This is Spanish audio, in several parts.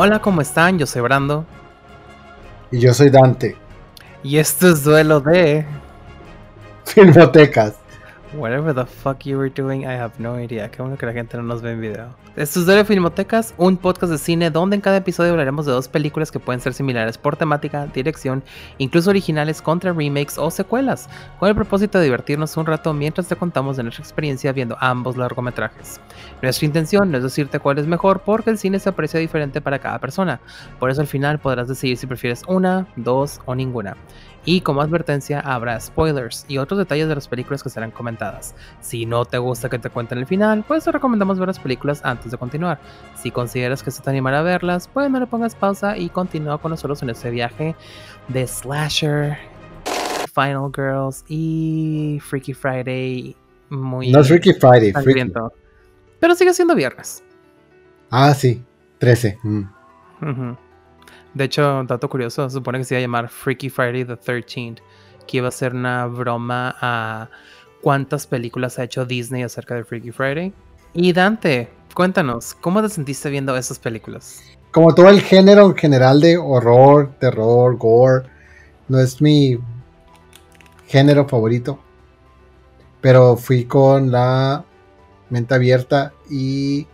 Hola, ¿cómo están? Yo soy Brando. Y yo soy Dante. Y esto es duelo de Filmotecas. Whatever the fuck you were doing, I have no idea. Qué bueno que la gente no nos ve en video. Esto es de Filmotecas, un podcast de cine donde en cada episodio hablaremos de dos películas que pueden ser similares por temática, dirección, incluso originales contra remakes o secuelas, con el propósito de divertirnos un rato mientras te contamos de nuestra experiencia viendo ambos largometrajes. Nuestra intención no es decirte cuál es mejor porque el cine se aprecia diferente para cada persona, por eso al final podrás decidir si prefieres una, dos o ninguna. Y como advertencia habrá spoilers y otros detalles de las películas que serán comentadas. Si no te gusta que te cuenten el final, pues te recomendamos ver las películas antes de continuar. Si consideras que se te animará a verlas, pues no le pongas pausa y continúa con nosotros en este viaje de Slasher, Final Girls y Freaky Friday. Muy No es Freaky Friday, Freaky. Pero sigue siendo viernes. Ah, sí, 13. mm. De hecho, dato curioso, supone que se iba a llamar Freaky Friday the 13th, que iba a ser una broma a cuántas películas ha hecho Disney acerca de Freaky Friday. Y Dante, cuéntanos, ¿cómo te sentiste viendo esas películas? Como todo el género en general de horror, terror, gore, no es mi género favorito. Pero fui con la mente abierta y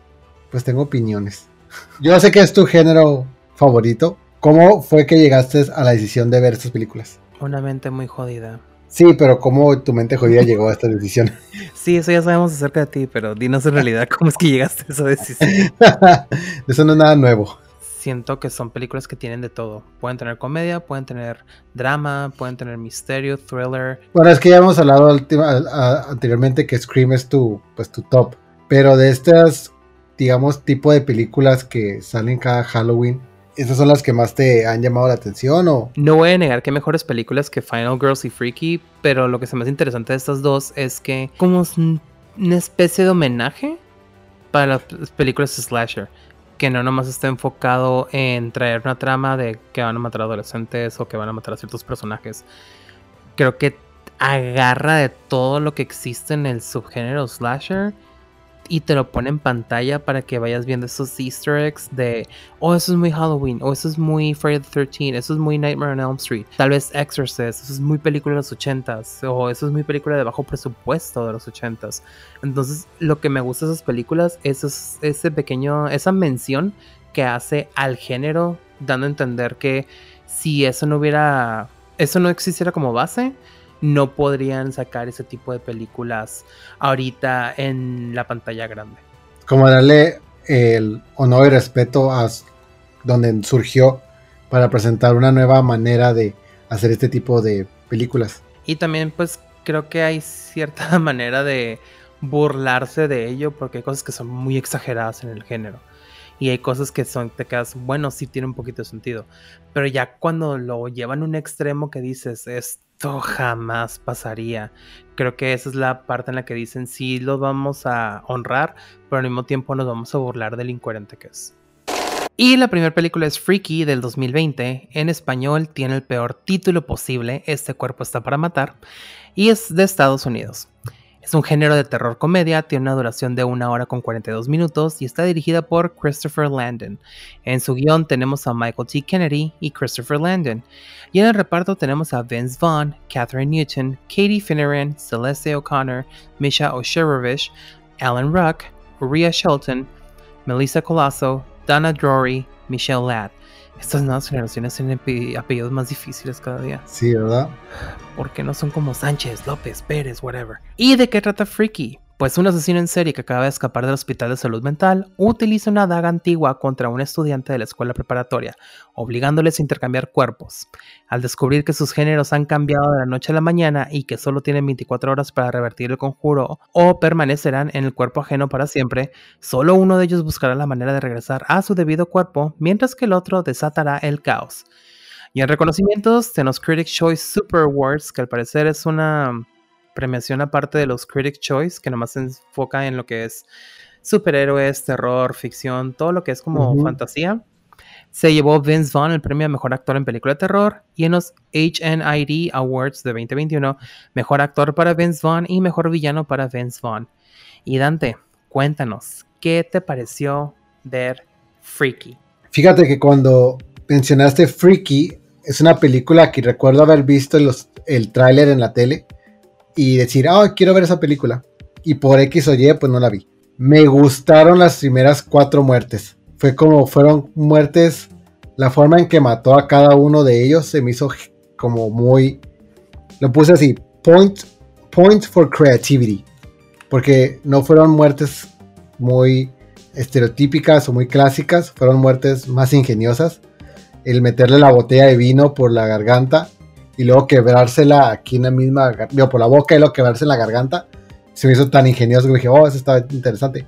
pues tengo opiniones. Yo sé que es tu género favorito. ¿Cómo fue que llegaste a la decisión de ver estas películas? Una mente muy jodida. Sí, pero ¿cómo tu mente jodida llegó a esta decisión? Sí, eso ya sabemos acerca de ti, pero dinos en realidad cómo es que llegaste a esa decisión. Eso no es nada nuevo. Siento que son películas que tienen de todo. Pueden tener comedia, pueden tener drama, pueden tener misterio, thriller, Bueno, es que ya hemos hablado anteriormente que Scream es tu, pues, tu top. Pero de estas, digamos, tipo de películas que salen cada Halloween, ¿esas son las que más te han llamado la atención? O No voy a negar que hay mejores películas que Final Girls y Freaky, pero lo que se hace interesante de estas dos es que como una especie de homenaje para las películas slasher, que no nomás está enfocado en traer una trama de que van a matar a adolescentes o que van a matar a ciertos personajes. Creo que agarra de todo lo que existe en el subgénero slasher y te lo pone en pantalla para que vayas viendo esos easter eggs de oh, eso es muy Halloween, o eso es muy Friday the 13th, eso es muy Nightmare on Elm Street, tal vez Exorcist, eso es muy película de los 80s, o eso es muy película de bajo presupuesto de los 80s. Entonces, lo que me gusta de esas películas es ese pequeño, esa mención que hace al género, dando a entender que si eso no hubiera, eso no existiera como base, no podrían sacar ese tipo de películas ahorita en la pantalla grande. como darle el honor y respeto a donde surgió para presentar una nueva manera de hacer este tipo de películas. Y también pues creo que hay cierta manera de burlarse de ello porque hay cosas que son muy exageradas en el género. Y hay cosas que son, te quedas, bueno, sí tiene un poquito de sentido. Pero ya cuando lo llevan a un extremo que dices, jamás pasaría. Creo que esa es la parte en la que dicen, sí, lo vamos a honrar, pero al mismo tiempo nos vamos a burlar del incoherente que es. Y la primera película es Freaky del 2020. En español tiene el peor título posible, Este cuerpo está para matar, y es de Estados Unidos. Es un género de terror comedia, tiene una duración de una hora con 42 minutos y está dirigida por Christopher Landon. En su guion tenemos a Michael T. Kennedy y Christopher Landon. Y en el reparto tenemos a Vince Vaughn, Catherine Newton, Katie Finneran, Celeste O'Connor, Misha Oshirovich, Alan Ruck, Uriah Shelton, Melissa Colasso, Donna Drury, Michelle Ladd. Estas nuevas generaciones tienen ape- apellidos más difíciles cada día. Sí, ¿verdad? Porque no son como Sánchez, López, Pérez, whatever. ¿Y de qué trata Freaky? Pues un asesino en serie que acaba de escapar del hospital de salud mental utiliza una daga antigua contra un estudiante de la escuela preparatoria, obligándoles a intercambiar cuerpos. Al descubrir que sus géneros han cambiado de la noche a la mañana y que solo tienen 24 horas para revertir el conjuro o permanecerán en el cuerpo ajeno para siempre, solo uno de ellos buscará la manera de regresar a su debido cuerpo, mientras que el otro desatará el caos. Y en reconocimientos tenemos Critics Choice Super Awards, que al parecer es una premiación aparte de los Critics Choice, que nomás se enfoca en lo que es superhéroes, terror, ficción, todo lo que es como fantasía. Se llevó Vince Vaughn el premio a Mejor Actor en Película de Terror y en los HNID Awards de 2021, Mejor Actor para Vince Vaughn y Mejor Villano para Vince Vaughn. Y Dante, cuéntanos, ¿qué te pareció ver Freaky? Fíjate que cuando mencionaste Freaky, es una película que recuerdo haber visto los, el tráiler en la tele y decir, ah, quiero ver esa película. Y por X o Y, pues no la vi. Me gustaron las primeras cuatro muertes. Fue como fueron muertes, la forma en que mató a cada uno de ellos se me hizo como muy, lo puse así, point, point for creativity. Porque no fueron muertes muy estereotípicas o muy clásicas, fueron muertes más ingeniosas. El meterle la botella de vino por la garganta y luego quebrársela aquí en la misma, digo, por la boca y luego quebrarse en la garganta, se me hizo tan ingenioso que dije, oh, eso está interesante.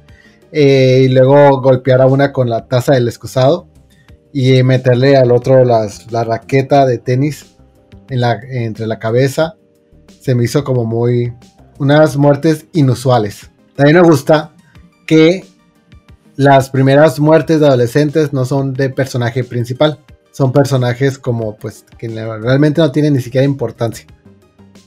Eh, y luego golpear a una con la taza del excusado y meterle al otro las, la raqueta de tenis entre la cabeza. Se me hizo como muy, unas muertes inusuales. También me gusta que las primeras muertes de adolescentes no son de personaje principal. Son personajes como, pues, que realmente no tienen ni siquiera importancia.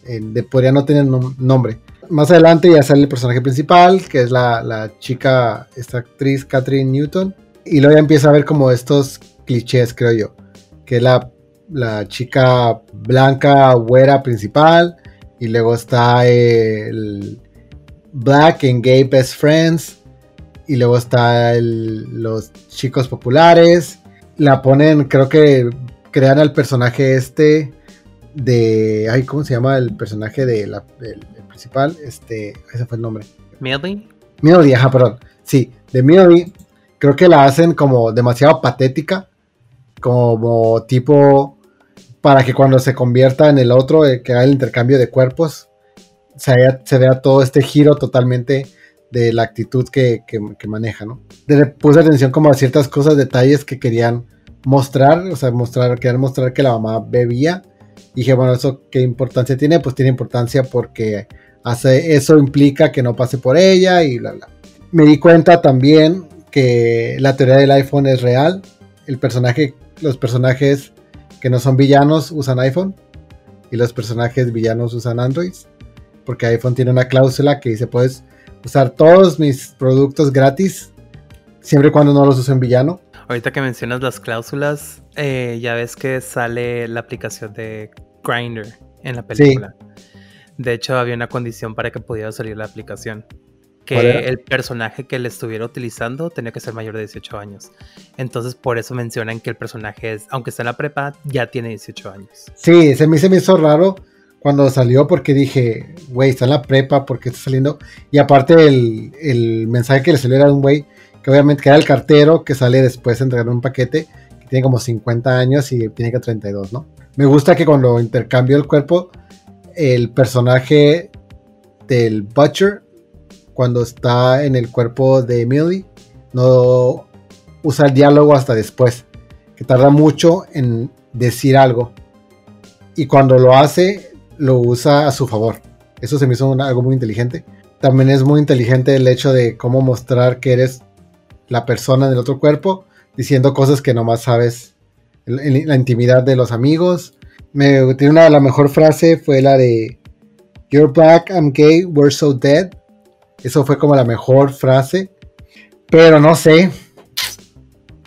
de, podría no tener nombre. Más adelante ya sale el personaje principal, que es la, chica, esta actriz Catherine Newton. Y luego ya empieza a ver como estos clichés, creo yo. Que es la, la chica blanca, güera principal. Y luego está el Black and Gay Best Friends y luego está los chicos populares. La ponen, creo que crean al personaje este de. Ay, ¿cómo se llama el personaje de la, del, principal? Este, ese fue el nombre. Millie. Millie, ajá, perdón. Sí, de Millie. Creo que la hacen como demasiado patética. Como tipo. Para que cuando se convierta en el otro, eh, que haga el intercambio de cuerpos, se se vea todo este giro totalmente de la actitud que, maneja, ¿no? Puse atención como a ciertas cosas, detalles que querían mostrar, o sea, mostrar, querían mostrar que la mamá bebía. Y dije, bueno, ¿eso qué importancia tiene? Pues tiene importancia porque hace, eso implica que no pase por ella y bla, bla. Me di cuenta también que la teoría del iPhone es real. El personaje, los personajes que no son villanos usan iPhone y los personajes villanos usan Android. Porque iPhone tiene una cláusula que dice, puedes usar todos mis productos gratis, siempre y cuando no los use en villano. Ahorita que mencionas las cláusulas, eh, ya ves que sale la aplicación de Grindr en la película. De hecho, había una condición para que pudiera salir la aplicación. Que el personaje que le estuviera utilizando tenía que ser mayor de 18 años. Entonces, por eso mencionan que el personaje es, aunque está en la prepa, ya tiene 18 años. Sí, se me, se me hizo raro cuando salió porque dije, güey, está en la prepa, ¿por qué está saliendo? Y aparte el, mensaje que le salió era un güey que obviamente que era el cartero que sale después de entregar un paquete que tiene como 50 años y tiene que 32, ¿no? Me gusta que cuando intercambio el cuerpo, el personaje del Butcher, cuando está en el cuerpo de Millie, no usa el diálogo hasta después, que tarda mucho en decir algo. Y cuando lo hace, lo usa a su favor. Eso se me hizo algo muy inteligente. También es muy inteligente el hecho de cómo mostrar que eres la persona del otro cuerpo, diciendo cosas que nomás sabes en la intimidad de los amigos. Me tiene una la mejor frase fue la de You're black, I'm gay, we're so dead. Eso fue como la mejor frase. Pero no sé.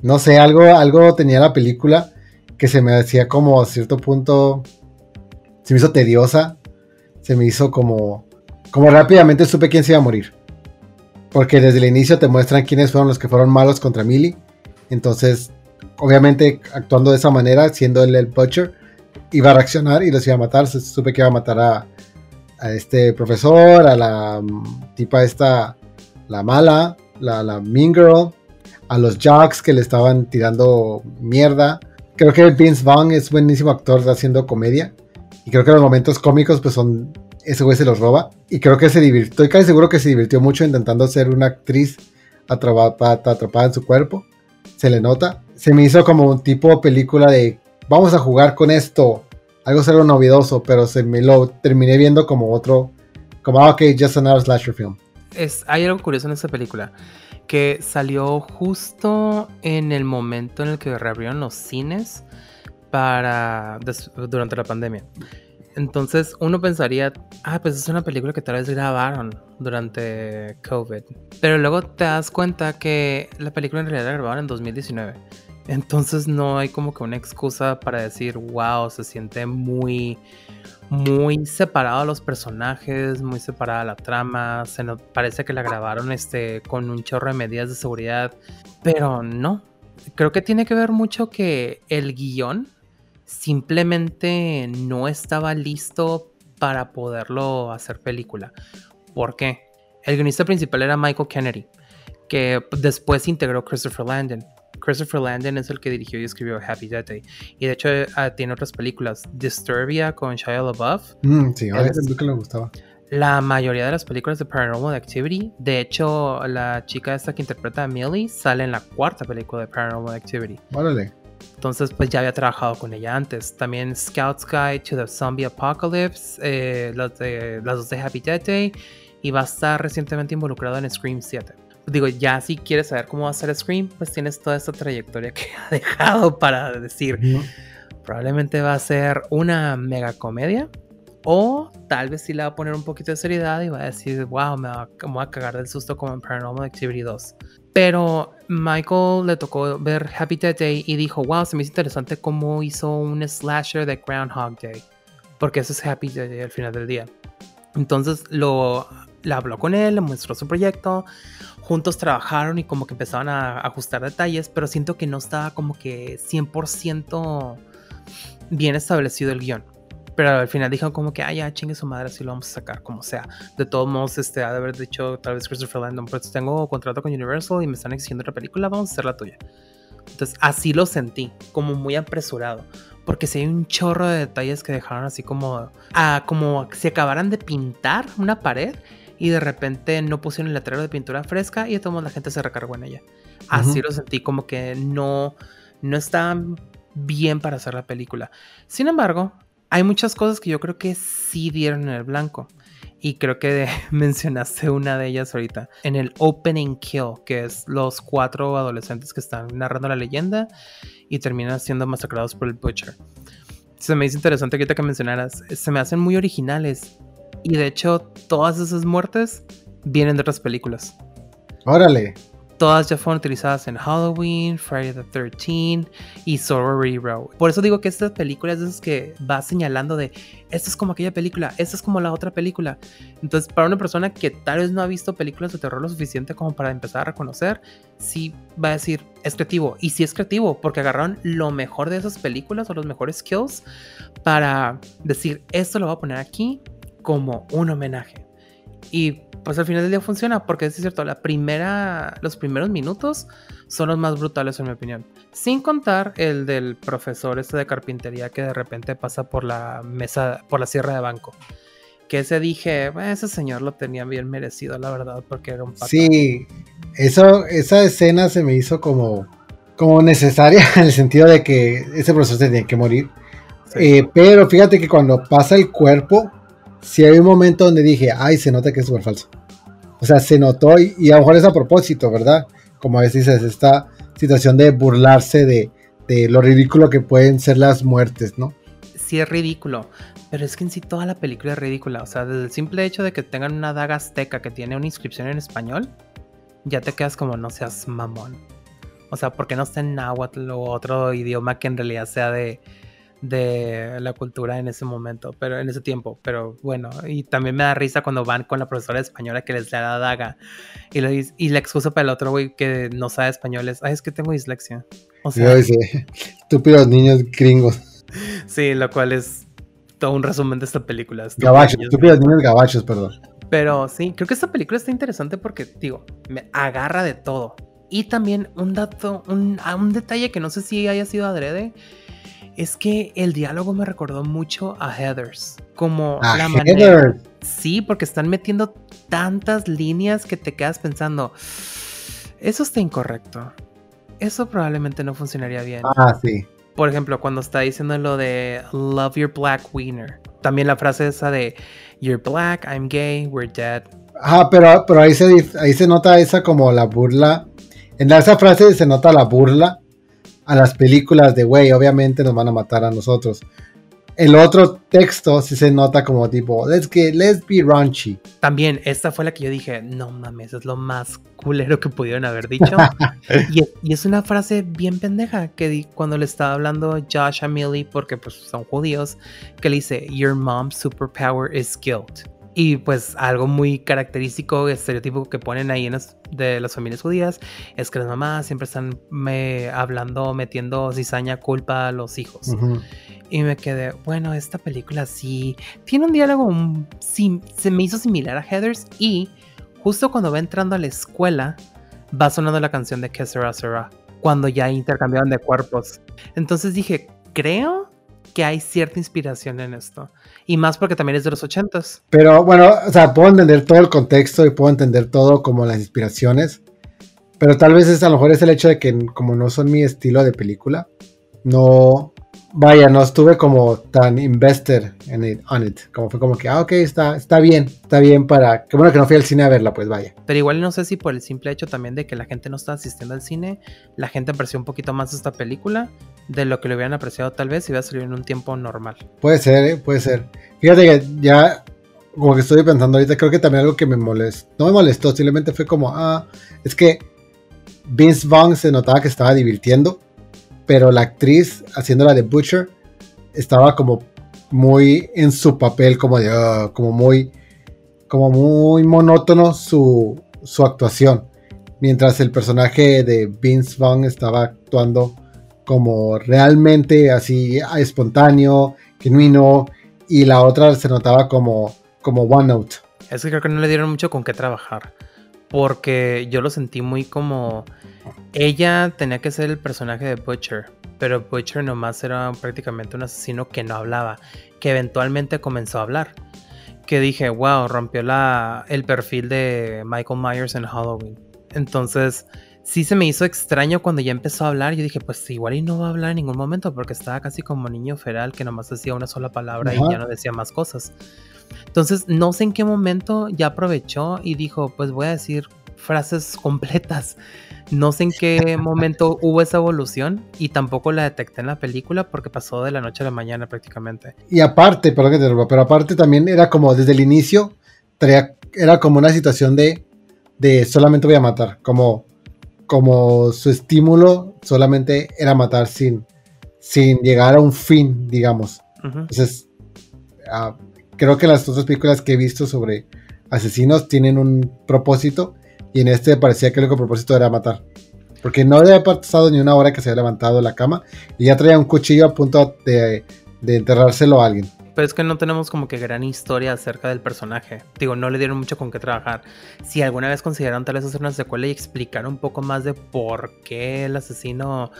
No sé, algo, algo tenía la película que se me hacía como a cierto punto se me hizo tediosa, se me hizo como, como rápidamente supe quién se iba a morir. Porque desde el inicio te muestran quiénes fueron los que fueron malos contra Millie. Entonces, obviamente, actuando de esa manera, siendo él el Butcher, iba a reaccionar y los iba a matar. Supe que iba a matar a, este profesor, a la mm, tipa esta, la mala, la, la Mean Girl, a los Jocks que le estaban tirando mierda. Creo que Vince Vaughn es buenísimo actor haciendo comedia. Y creo que los momentos cómicos, pues son. Ese güey se los roba. Y creo que se divirtió. Estoy casi seguro que se divirtió mucho intentando ser una actriz atrapada, atrapada en su cuerpo. Se le nota. Se me hizo como un tipo de película de. Vamos a jugar con esto. Algo ser novedoso, pero se me lo terminé viendo como otro. Como, ah, ok, just another slasher film. Es, hay algo curioso en esta película. Que salió justo en el momento en el que reabrieron los cines para durante la pandemia. Entonces uno pensaría, ah, pues es una película que tal vez grabaron durante COVID. Pero luego te das cuenta que la película en realidad la grabaron en 2019. Entonces no hay como que una excusa para decir, wow, se siente muy, muy separado los personajes, muy separada la trama. Se nos parece que la grabaron este, con un chorro de medidas de seguridad, pero no. Creo que tiene que ver mucho que el guion simplemente no estaba listo para poderlo hacer película. ¿Por qué? El guionista principal era Michael Kennedy, que después integró Christopher Landon. Christopher Landon es el que dirigió y escribió Happy Death Day. Y de hecho ah, tiene otras películas. Disturbia con Shia LaBeouf. Mm, sí, a veces que le gustaba. La mayoría de las películas de Paranormal Activity, de hecho, la chica esta que interpreta a Millie sale en la cuarta película de Paranormal Activity. Órale. Entonces, pues ya había trabajado con ella antes. También Scout's Guide to the Zombie Apocalypse, eh, las, de, las dos de Happy Death Day, y va a estar recientemente involucrado en Scream 7 digo, ya si quieres saber cómo va a ser Scream, pues tienes toda esta trayectoria que ha dejado para decir, probablemente va a ser una mega comedia. O tal vez sí le va a poner un poquito de seriedad y va a decir, wow, me, va, a cagar del susto como en Paranormal Activity 2. Pero Michael le tocó ver Happy Death Day y dijo, wow, se me hizo interesante cómo hizo un slasher de Groundhog Day. Porque eso es Happy Death Day al final del día. Entonces lo, le habló con él, le mostró su proyecto juntos trabajaron y como que empezaban a ajustar detalles, pero siento que no estaba como que 100% bien establecido el guion. Pero al final dijeron como que, ah, ya, chingue su madre, así lo vamos a sacar, como sea. De todos modos, este, ha de haber dicho tal vez Christopher Landon, pues tengo contrato con Universal y me están exigiendo otra película, vamos a hacer la tuya. Entonces, así lo sentí, como muy apresurado. Porque si hay un chorro de detalles que dejaron así como, ah, como si acabaran de pintar una pared y de repente no pusieron el letrero de pintura fresca y de todos la gente se recargó en ella. Así lo sentí como que no, no estaban bien para hacer la película. Sin embargo, hay muchas cosas que yo creo que sí dieron en el blanco. Y creo que mencionaste una de ellas ahorita. En el Opening Kill, que es los cuatro adolescentes que están narrando la leyenda y terminan siendo masacrados por el Butcher. Se me hizo interesante ahorita que mencionaras. Se me hacen muy originales y de hecho, todas esas muertes vienen de otras películas. Órale. Todas ya fueron utilizadas en Halloween, Friday the 13 y Sorority Row. Por eso digo que esta película es que va señalando de esto es como aquella película, esta es como la otra película. Entonces, para una persona que tal vez no ha visto películas de terror lo suficiente como para empezar a reconocer, sí va a decir es creativo. Y sí es creativo porque agarraron lo mejor de esas películas o los mejores skills para decir esto lo voy a poner aquí como un homenaje. Y pues al final del día funciona, porque es cierto, la primera, los primeros minutos son los más brutales en mi opinión. Sin contar el del profesor este de carpintería que de repente pasa por la mesa, por la sierra de banco. Que ese dije, ese señor lo tenía bien merecido, la verdad, porque era un pato. Sí, eso, esa escena se me hizo como, como necesaria en el sentido de que ese profesor tenía que morir. Eh, pero fíjate que cuando pasa el cuerpo, si hay un momento donde dije, ay, se nota que es súper falso. O sea, se notó y, a lo mejor es a propósito, ¿verdad? Como a veces dices, esta situación de burlarse de, lo ridículo que pueden ser las muertes, ¿no? Sí, es ridículo, pero es que en sí toda la película es ridícula. O sea, desde el simple hecho de que tengan una daga azteca que tiene una inscripción en español, ya te quedas como no seas mamón. O sea, porque no está en náhuatl o otro idioma que en realidad sea de, de la cultura en ese momento, pero en ese tiempo, pero bueno, y también me da risa cuando van con la profesora española que les da la daga y, le, y la excusa para el otro güey que no sabe español es, ay, es que tengo dislexia. O sea, estúpidos niños gringos. Sí, lo cual es todo un resumen de esta película. Gabachos, estúpidos niños gabachos, perdón. Pero sí, creo que esta película está interesante porque, digo, me agarra de todo. Y también un dato, un, un detalle que no sé si haya sido adrede, es que el diálogo me recordó mucho a Heathers. Como la manera. Sí, porque están metiendo tantas líneas que te quedas pensando. Eso está incorrecto. Eso probablemente no funcionaría bien. Ah, sí. Por ejemplo, cuando está diciendo lo de Love your black wiener. También la frase esa de You're black, I'm gay, we're dead. Ah, pero, pero ahí, se, ahí se nota esa como la burla. En esa frase se nota la burla a las películas de, güey, obviamente nos van a matar a nosotros. el otro texto sí se nota como tipo, let's get, let's be raunchy. También, esta fue la que yo dije, no mames, es lo más culero que pudieron haber dicho. y, es una frase bien pendeja que di cuando le estaba hablando Josh a Millie, porque pues son judíos, que le dice, your mom's superpower is guilt. Y pues algo muy característico, estereotipo que ponen ahí en de las familias judías es que las mamás siempre están me, hablando, metiendo cizaña, culpa a los hijos. Y me quedé, bueno, esta película sí tiene un diálogo, sí, se me hizo similar a Heathers y justo cuando va entrando a la escuela va sonando la canción de Que Sera cuando ya intercambiaban de cuerpos. Entonces dije, creo que hay cierta inspiración en esto. Y más porque también es de los ochentas. Pero bueno, o sea, puedo entender todo el contexto y puedo entender todo como las inspiraciones. Pero tal vez es a lo mejor es el hecho de que como no son mi estilo de película, no, vaya, no estuve como tan invested en it, on it. Como fue como que, ah, ok, está, está bien, está bien para. Qué bueno que no fui al cine a verla, pues vaya. Pero igual no sé si por el simple hecho también de que la gente no está asistiendo al cine, la gente apreció un poquito más esta película de lo que le hubieran apreciado tal vez si hubiera salido en un tiempo normal. Puede ser, ¿eh? puede ser. Fíjate que ya, como que estoy pensando ahorita, creo que también algo que me molestó, no me molestó, simplemente fue como, ah, es que Vince Vaughn se notaba que estaba divirtiendo pero la actriz haciéndola de Butcher estaba como muy en su papel, como de, ah, como muy, como muy monótono su, su actuación, mientras el personaje de Vince Vaughn estaba actuando como realmente así espontáneo, genuino, y la otra se notaba como, como one note. Es que creo que no le dieron mucho con qué trabajar porque yo lo sentí muy como ella tenía que ser el personaje de Butcher, pero Butcher nomás era prácticamente un asesino que no hablaba, que eventualmente comenzó a hablar. Que dije, wow, rompió la, el perfil de Michael Myers en Halloween. Entonces, sí se me hizo extraño cuando ya empezó a hablar. Yo dije, pues igual y no va a hablar en ningún momento porque estaba casi como niño feral que nomás decía una sola palabra y ya no decía más cosas. Entonces, no sé en qué momento ya aprovechó y dijo, pues voy a decir frases completas. No sé en qué momento hubo esa evolución y tampoco la detecté en la película porque pasó de la noche a la mañana prácticamente. Y aparte, perdón que te pero aparte también era como desde el inicio, era como una situación de, de solamente voy a matar, como, como su estímulo solamente era matar sin, sin llegar a un fin, digamos. Entonces, ah, creo que las otras películas que he visto sobre asesinos tienen un propósito y en este parecía que el único propósito era matar. Porque no había pasado ni una hora que se había levantado de la cama y ya traía un cuchillo a punto de, de enterrárselo a alguien. Pero es que no tenemos como que gran historia acerca del personaje. Digo, no le dieron mucho con qué trabajar. Si alguna vez consideraron tal vez hacer una secuela y explicar un poco más de por qué el asesino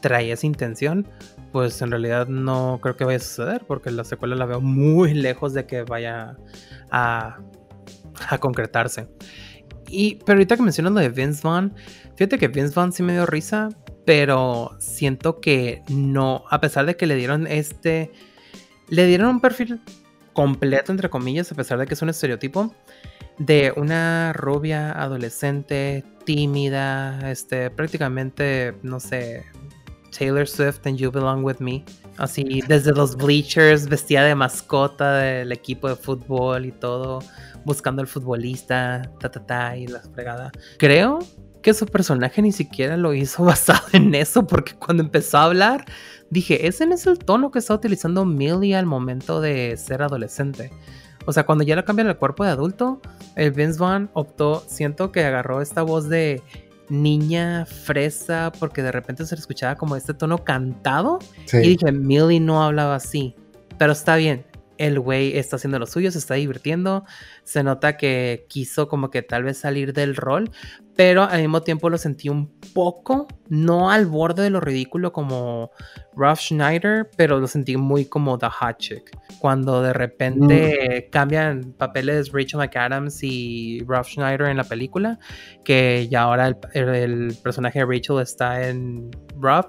traía esa intención, pues en realidad no creo que vaya a suceder, porque la secuela la veo muy lejos de que vaya a, a concretarse. Y, pero ahorita que mencionas lo de Vince Vaughn, fíjate que Vince Vaughn sí me dio risa, pero siento que no, a pesar de que le dieron este, le dieron un perfil completo, entre comillas, a pesar de que es un estereotipo, de una rubia adolescente, tímida, este, prácticamente, no sé, Taylor Swift and You Belong With Me. Así, desde los bleachers, vestida de mascota del equipo de fútbol y todo, buscando al futbolista, ta ta ta, y la fregada. Creo que su personaje ni siquiera lo hizo basado en eso, porque cuando empezó a hablar, dije, ese no es el tono que está utilizando Millie al momento de ser adolescente. O sea, cuando ya le cambian el cuerpo de adulto, el Vince Vaughn optó, siento que agarró esta voz de niña fresa porque de repente se le escuchaba como este tono cantado. Y dije, Millie no hablaba así. Pero está bien, el güey está haciendo lo suyo, se está divirtiendo, se nota que quiso como que tal vez salir del rol, pero al mismo tiempo lo sentí un poco, no al borde de lo ridículo como Ralph Schneider, pero lo sentí muy como The Hot Chick, cuando de repente mm. cambian papeles Rachel McAdams y Ralph Schneider en la película, que ya ahora el, el personaje de Rachel está en Ralph,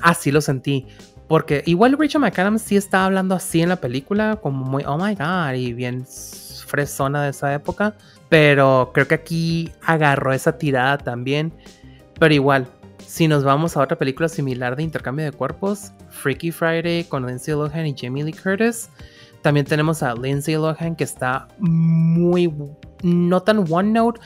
así lo sentí porque igual Rachel McAdams sí está hablando así en la película, como muy, oh my god, y bien fresona de esa época. Pero creo que aquí agarró esa tirada también. Pero igual, Si nos vamos a otra película similar de intercambio de cuerpos, Freaky Friday con Lindsay Lohan y Jamie Lee Curtis, también tenemos a Lindsay Lohan que está muy, no tan one note,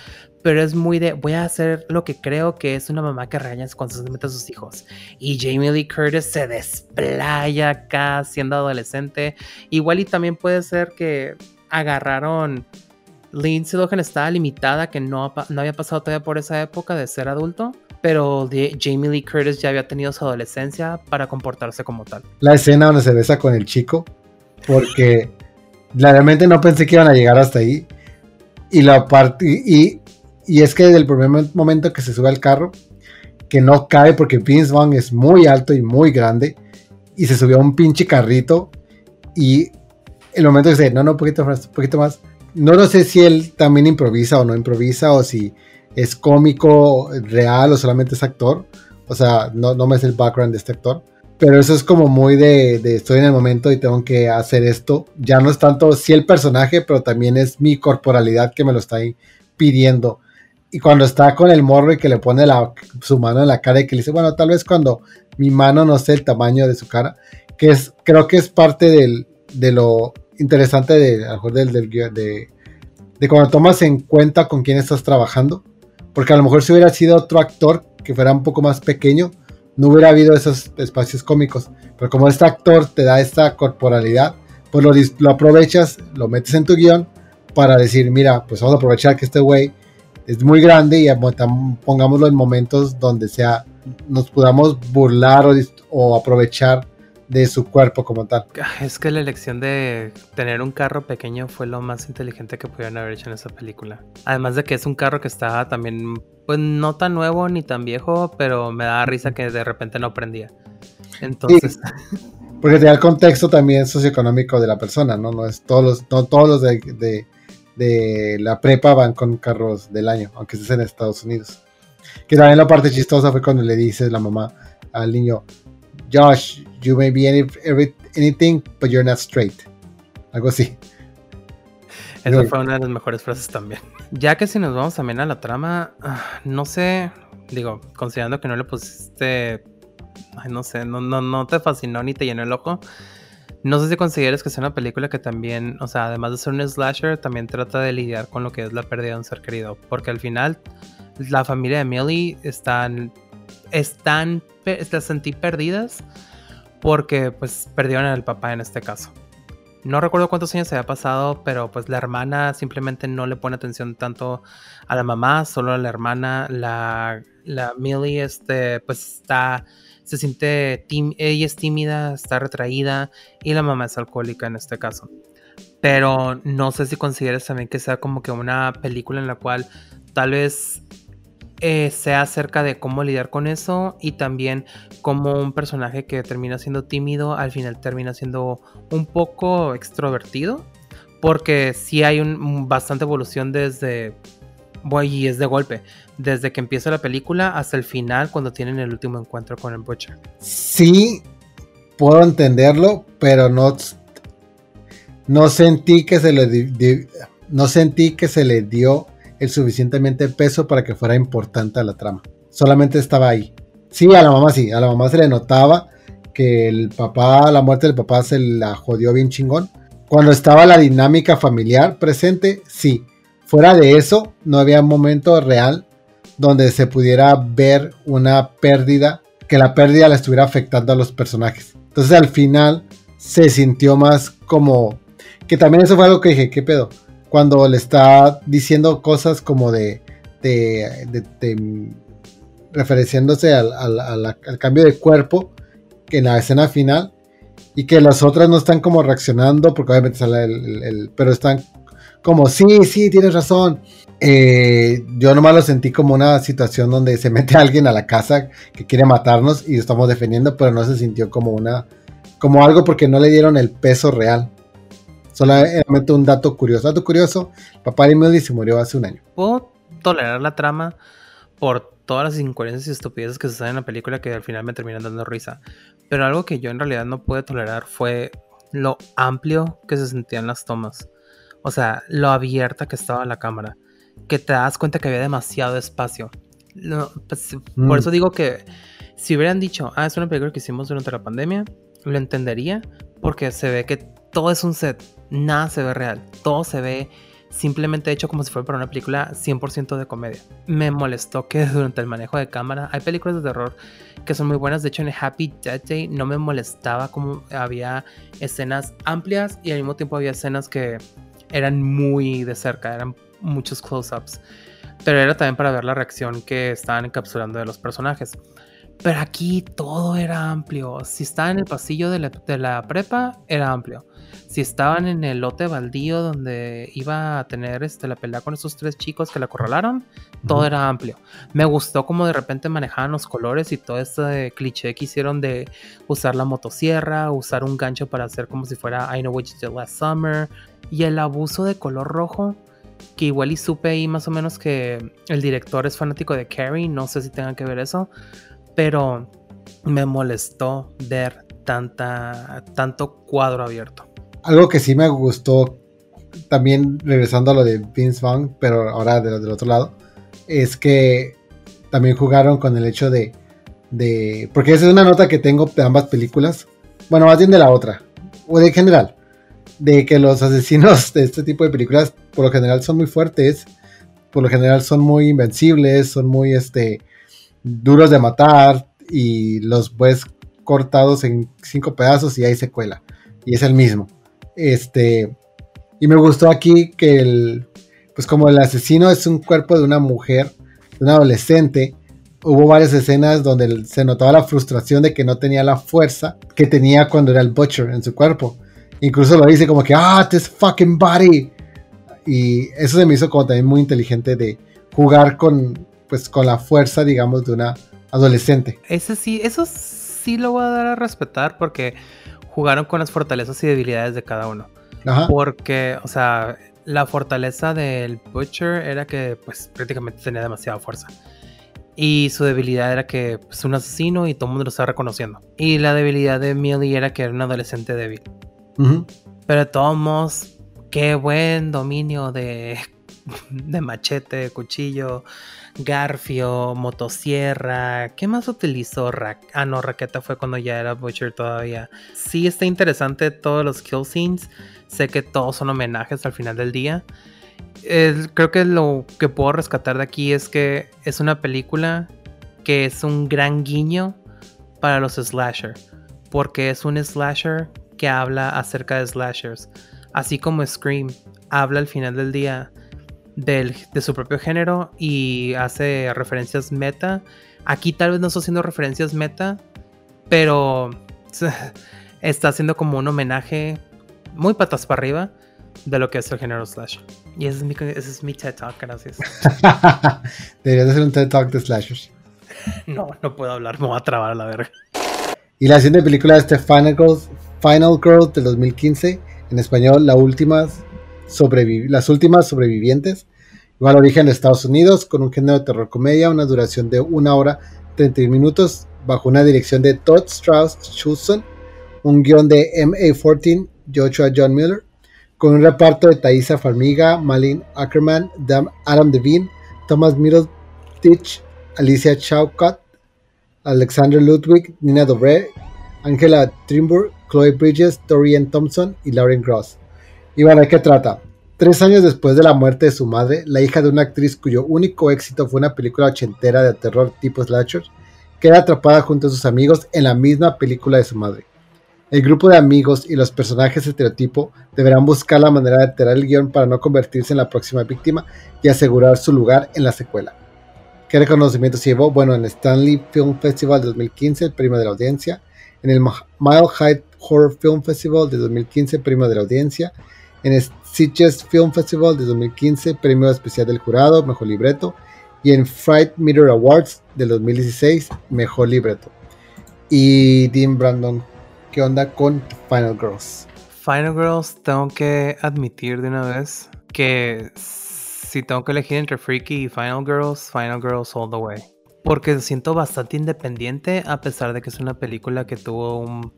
pero es muy de voy a hacer lo que creo que es una mamá que regaña constantemente a sus hijos. Y Jamie Lee Curtis se desplaya acá siendo adolescente. Igual y también puede ser que agarraron Lindsay Lohan estaba limitada, que no, no había pasado todavía por esa época de ser adulto, pero Jamie Lee Curtis ya había tenido su adolescencia para comportarse como tal. La escena donde se besa con el chico, porque realmente no pensé que iban a llegar hasta ahí. Y la parte y, es que desde el primer momento que se sube al carro, que no cae porque Vince Vaughn es muy alto y muy grande, y se subió a un pinche carrito, y el momento que dice, no, no, un poquito más, un poquito más, no lo sé si él también improvisa o no improvisa, o si es cómico, real, o solamente es actor, o sea, no, no me es el background de este actor, pero eso es como muy de, de, estoy en el momento y tengo que hacer esto. Ya no es tanto si el personaje, pero también es mi corporalidad que me lo está pidiendo y cuando está con el morro y que le pone su mano en la cara y que le dice, bueno, tal vez cuando mi mano no sé el tamaño de su cara, que es, creo que es parte de lo interesante de, a del, del, de, de cuando tomas en cuenta con quién estás trabajando, porque a lo mejor si hubiera sido otro actor que fuera un poco más pequeño, no hubiera habido esos espacios cómicos, pero como este actor te da esta corporalidad, pues lo, lo aprovechas, lo metes en tu guion para decir, mira, pues vamos a aprovechar que este güey es muy grande y pongámoslo en momentos donde sea nos podamos burlar o, aprovechar de su cuerpo como tal. Es que la elección de tener un carro pequeño fue lo más inteligente que pudieron haber hecho en esa película. Además de que es un carro que estaba también, pues no tan nuevo ni tan viejo, pero me da risa que de repente no prendía. Entonces. porque te da el contexto también socioeconómico de la persona, ¿no? No es todos los, no todos los de de la prepa van con carros del año, aunque estés en Estados Unidos. Que también la parte chistosa fue cuando le dice la mamá al niño, Josh, you may be anything, but you're not straight. Algo así. Esa fue una de las mejores frases también. Ya que si nos vamos también a la trama, ah, no sé, digo, considerando que no le pusiste, ay, no sé, no, no, no te fascinó ni te llenó el ojo. No sé si consideras que sea una película que también, o sea, además de ser un slasher, también trata de lidiar con lo que es la pérdida de un ser querido. Porque al final, la familia de Millie están, están, las sentí perdidas porque pues perdieron al papá en este caso. No recuerdo cuántos años se había pasado, pero pues la hermana simplemente no le pone atención tanto a la mamá, solo a la hermana. La, la Millie, este, pues está se siente, ella es tímida, está retraída y la mamá es alcohólica en este caso. Pero no sé si consideres también que sea como que una película en la cual tal vez eh, sea acerca de cómo lidiar con eso y también como un personaje que termina siendo tímido al final termina siendo un poco extrovertido porque sí hay un, bastante evolución desde voy y es de golpe desde que empieza la película hasta el final cuando tienen el último encuentro con el Butcher. Sí, puedo entenderlo, pero no, no sentí que se le no sentí que se le dio el suficientemente peso para que fuera importante a la trama. Solamente estaba ahí. Sí, a la mamá sí, a la mamá se le notaba que el papá, la muerte del papá se la jodió bien chingón. Cuando estaba la dinámica familiar presente, sí. Fuera de eso, no había momento real donde se pudiera ver una pérdida, que la pérdida la estuviera afectando a los personajes. Entonces al final se sintió más como, que también eso fue algo que dije, ¿qué pedo? Cuando le está diciendo cosas como de, de, referenciándose al, cambio de cuerpo en la escena final y que las otras no están como reaccionando porque obviamente sale el pero están como sí, sí, tienes razón eh, yo nomás lo sentí como una situación donde se mete alguien a la casa que quiere matarnos y estamos defendiendo, pero no se sintió como una, como algo porque no le dieron el peso real. Solamente un dato curioso. Dato curioso, papá de Millie se murió hace un año. Puedo tolerar la trama por todas las incoherencias y estupideces que se suceden en la película que al final me terminan dando risa. Pero algo que yo en realidad no pude tolerar fue lo amplio que se sentían las tomas. O sea, lo abierta que estaba la cámara que te das cuenta que había demasiado espacio. Pues, por eso digo que si hubieran dicho, ah, es una película que hicimos durante la pandemia, lo entendería, porque se ve que todo es un set, nada se ve real, todo se ve simplemente hecho como si fuera para una película 100% de comedia. Me molestó que durante el manejo de cámara hay películas de terror que son muy buenas. De hecho, en Happy Death Day no me molestaba como había escenas amplias y al mismo tiempo había escenas que eran muy de cerca, eran muchos close-ups. Pero era también para ver la reacción que estaban encapsulando de los personajes. Pero aquí todo era amplio. Si estaba en el pasillo de la, prepa, era amplio. Si estaban en el lote baldío donde iba a tener este, la pelea con esos tres chicos que la acorralaron, todo era amplio. Me gustó como de repente manejaban los colores y todo ese cliché que hicieron de usar la motosierra, usar un gancho para hacer como si fuera I Know What You Did Last Summer. Y el abuso de color rojo que igual y supe ahí más o menos que el director es fanático de Carrie, no sé si tenga que ver eso, pero me molestó ver tanta, tanto cuadro abierto. Algo que sí me gustó, también regresando a lo de Vince Vaughn, pero ahora del otro lado, es que también jugaron con el hecho de, de, porque esa es una nota que tengo de ambas películas, bueno, más bien de la otra, o de general, de que los asesinos de este tipo de películas por lo general son muy fuertes, por lo general son muy invencibles, son muy este, duros de matar y los ves cortados en cinco pedazos y hay secuela. Y es el mismo. Este, y me gustó aquí que el, pues como el asesino es un cuerpo de una mujer, de un adolescente, hubo varias escenas donde se notaba la frustración de que no tenía la fuerza que tenía cuando era el Butcher en su cuerpo. Incluso lo dice como que, ah, this fucking body. Y eso se me hizo como también muy inteligente de jugar con, pues, con la fuerza, digamos, de una adolescente. Eso sí, eso sí lo voy a dar a respetar porque jugaron con las fortalezas y debilidades de cada uno. Porque, o sea, la fortaleza del Butcher era que, pues, prácticamente tenía demasiada fuerza. Y su debilidad era que es pues, un asesino y todo el mundo lo estaba reconociendo. Y la debilidad de Millie era que era un adolescente débil. Pero de todos modos, qué buen dominio de, de machete, cuchillo, garfio, motosierra. ¿Qué más utilizó? ah, no, raqueta fue cuando ya era Butcher todavía. Sí, está interesante todos los kill scenes. Sé que todos son homenajes al final del día. creo que lo que puedo rescatar de aquí es que es una película que es un gran guiño para los slasher. Porque es un slasher que habla acerca de slashers. Así como Scream habla al final del día de su propio género y hace referencias meta. Aquí tal vez no está haciendo referencias meta, pero está haciendo como un homenaje muy patas para arriba de lo que es el género slash. Y ese es mi, ese es mi TED Talk, gracias. Deberías hacer un TED Talk de slashers. No, no puedo hablar, me voy a trabar a la verga. Y la siguiente película es The Final Girls, Final Girl del 2015, en español La última las últimas sobrevivientes. Igual origen de Estados Unidos, con un género de terror comedia, una duración de una hora 30 minutos, bajo una dirección de Todd Strauss Schulson, un guion de MA14, Joshua John Miller, con un reparto de Thaisa Farmiga, Malin Ackerman, Adam Devine, Thomas Middleditch, Alicia Chaucott, Alexander Ludwig, Nina Dobre, Angela Trimburg, Chloe Bridges, Dorian Thompson y Lauren Gross. Y bueno, ¿de qué trata? Tres años después de la muerte de su madre, la hija de una actriz cuyo único éxito fue una película ochentera de terror tipo slasher, queda atrapada junto a sus amigos en la misma película de su madre. El grupo de amigos y los personajes estereotipo deberán buscar la manera de alterar el guion para no convertirse en la próxima víctima y asegurar su lugar en la secuela. ¿Qué reconocimiento llevó? Bueno, en el Stanley Film Festival de 2015, el premio de la audiencia. En el Mile High Horror Film Festival de 2015, premio de la audiencia en el Sitges Film Festival de 2015, premio especial del jurado, mejor libreto, y en Fright Meter Awards del 2016, mejor libreto. Y Dean Brandon, ¿qué onda con Final Girls? Final Girls, tengo que admitir de una vez que si tengo que elegir entre Freaky y Final Girls, Final Girls all the way. Porque siento bastante independiente a pesar de que es una película que tuvo un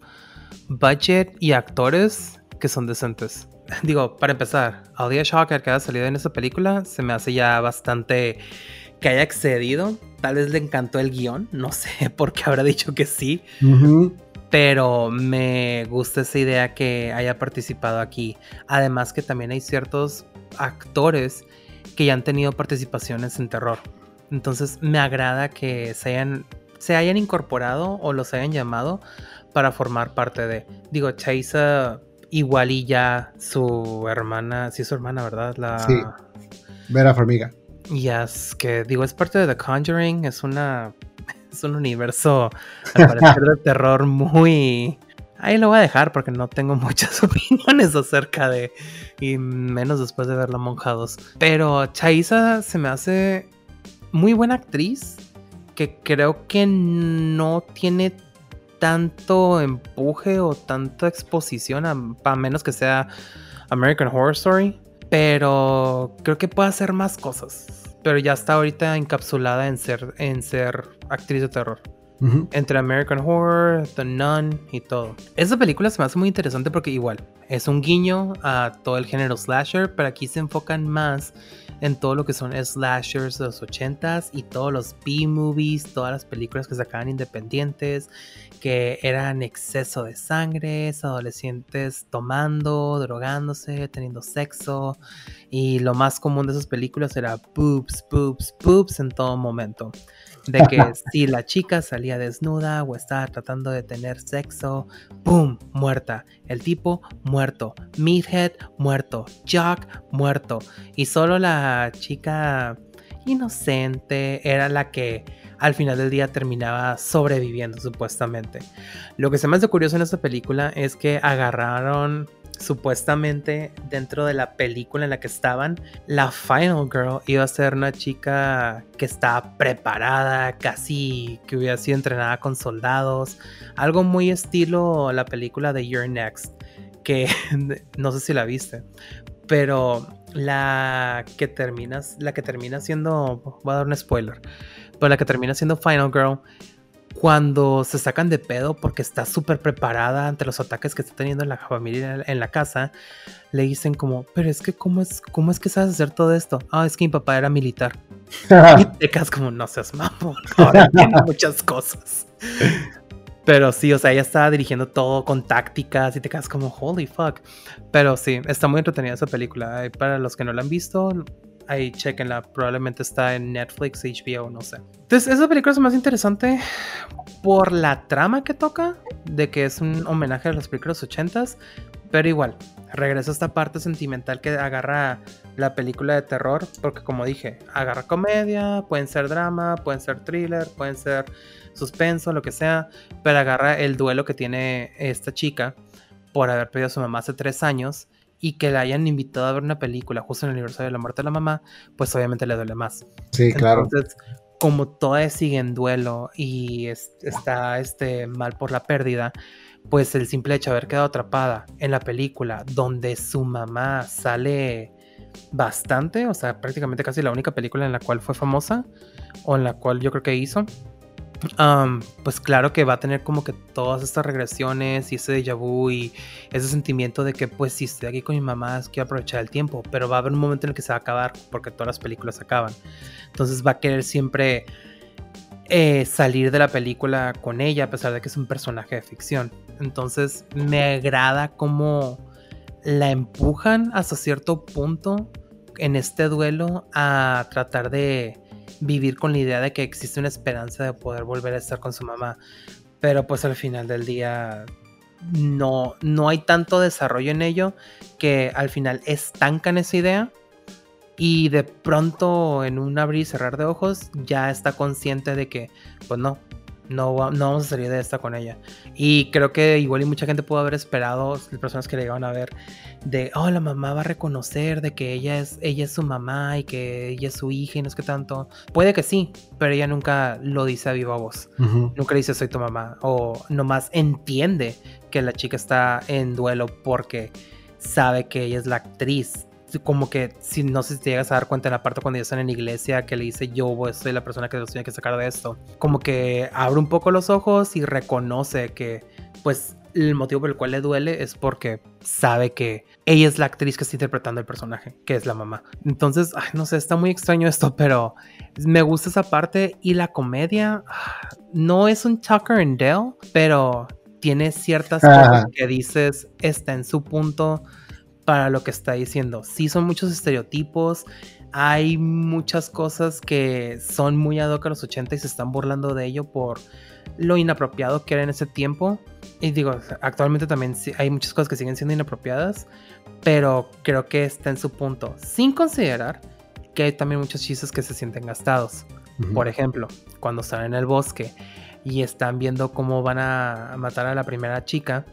budget y actores que son decentes. digo, para empezar, Alia Shocker que haya salido en esa película se me hace ya bastante que haya excedido tal vez le encantó el guion, no sé por qué habrá dicho que sí, pero me gusta esa idea que haya participado aquí. Además que también hay ciertos actores que ya han tenido participaciones en terror. Entonces me agrada que se hayan, se hayan incorporado o los hayan llamado para formar parte de. Digo, Chaisa igual y ya su hermana, sí su hermana, ¿verdad? La... Sí. Vera Formiga. es que digo, es parte de The Conjuring, es una es un universo al parecer de terror muy ahí lo voy a dejar porque no tengo muchas opiniones acerca de y menos después de ver La Monja 2. Pero Chaisa se me hace muy buena actriz que creo que no tiene tanto empuje o tanta exposición, a, menos que sea American Horror Story. Pero creo que puede hacer más cosas. Pero ya está ahorita encapsulada en ser, en ser actriz de terror. Entre American Horror, The Nun y todo. Esa película se me hace muy interesante porque igual es un guiño a todo el género slasher, pero aquí se enfocan más en todo lo que son slashers de los 80s y todos los B-movies, todas las películas que sacaban independientes, que eran exceso de sangre, adolescentes tomando, drogándose, teniendo sexo. Y lo más común de esas películas era boobs, boobs, boobs en todo momento de que si la chica salía desnuda o estaba tratando de tener sexo, ¡pum! muerta. El tipo muerto. Meathead muerto. Jock muerto. Y solo la chica inocente era la que al final del día terminaba sobreviviendo supuestamente. Lo que se me hace curioso en esta película es que agarraron supuestamente dentro de la película en la que estaban, la Final Girl iba a ser una chica que estaba preparada, casi que hubiera sido entrenada con soldados, algo muy estilo la película de You're Next, que no sé si la viste, pero la que terminas, la que termina siendo, voy a dar un spoiler, pero la que termina siendo Final Girl cuando se sacan de pedo porque está súper preparada ante los ataques que está teniendo la familia en la casa, le dicen como, pero es que ¿cómo es, cómo es que sabes hacer todo esto? Ah, es que mi papá era militar. y te quedas como, no seas mamón, ahora tiene muchas cosas. Pero sí, o sea, ella estaba dirigiendo todo con tácticas y te quedas como, holy fuck. Pero sí, está muy entretenida esa película. Para los que no la han visto, ahí chequenla. Probablemente está en Netflix, HBO, no sé. Entonces, esa película es más interesante por la trama que toca, de que es un homenaje a las películas 80s, pero igual, regresa esta parte sentimental que agarra la película de terror, porque como dije, agarra comedia, pueden ser drama, pueden ser thriller, pueden ser suspenso, lo que sea, pero agarra el duelo que tiene esta chica por haber perdido a su mamá hace tres años y que la hayan invitado a ver una película justo en el aniversario de la muerte de la mamá, pues obviamente le duele más. Sí, claro. Entonces, como toda sigue en duelo y está este, mal por la pérdida, pues el simple hecho de haber quedado atrapada en la película donde su mamá sale bastante, o sea, prácticamente casi la única película en la cual fue famosa o en la cual yo creo que hizo, pues claro que va a tener como que todas estas regresiones y ese déjà vu y ese sentimiento de que pues si estoy aquí con mi mamá es que aprovechar el tiempo, pero va a haber un momento en el que se va a acabar porque todas las películas acaban. Entonces va a querer siempre eh, salir de la película con ella a pesar de que es un personaje de ficción. Entonces me agrada cómo la empujan hasta cierto punto en este duelo a tratar de vivir con la idea de que existe una esperanza de poder volver a estar con su mamá. Pero pues al final del día no, no hay tanto desarrollo en ello que al final estancan esa idea y de pronto en un abrir y cerrar de ojos ya está consciente de que pues no, no, no vamos a salir de esta con ella. Y creo que igual y mucha gente pudo haber esperado, las personas que le iban a ver, de, oh, la mamá va a reconocer de que ella es, ella es su mamá y que ella es su hija y no es que tanto. Puede que sí, pero ella nunca lo dice a viva voz. Nunca le dice soy tu mamá. O nomás entiende que la chica está en duelo porque sabe que ella es la actriz como que si no sé si te llegas a dar cuenta en la parte cuando ya están en iglesia que le dice yo soy la persona que los tiene que sacar de esto como que abre un poco los ojos y reconoce que pues el motivo por el cual le duele es porque sabe que ella es la actriz que está interpretando el personaje, que es la mamá. Entonces, ay, no sé, está muy extraño esto, pero me gusta esa parte y la comedia ah, no es un Tucker and Dale, pero tiene ciertas cosas que dices está en su punto para lo que está diciendo. Sí son muchos estereotipos, hay muchas cosas que son muy ad hoc a los 80 y se están burlando de ello por lo inapropiado que era en ese tiempo. Y digo, actualmente también hay muchas cosas que siguen siendo inapropiadas, pero creo que está en su punto. Sin considerar que hay también muchos chistes que se sienten gastados. Por ejemplo, cuando están en el bosque y están viendo cómo van a matar a la primera chica,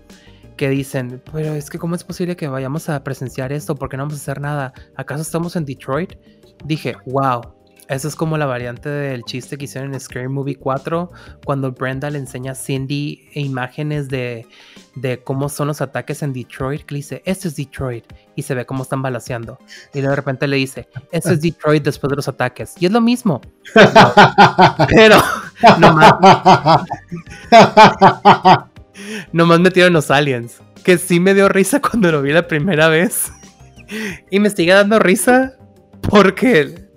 que dicen, pero es que cómo es posible que vayamos a presenciar esto, porque no vamos a hacer nada, ¿acaso estamos en Detroit? Dije, wow, eso es como la variante del chiste que hicieron en Scary Movie 4, cuando Brenda le enseña a Cindy imágenes de, cómo son los ataques en Detroit, que le dice, esto es Detroit, y se ve cómo están balaseando. Y de repente le dice, esto es Detroit después de los ataques. Y es lo mismo. Pero, nomás, nomás metieron los aliens, que sí me dio risa cuando lo vi la primera vez. Y me sigue dando risa porque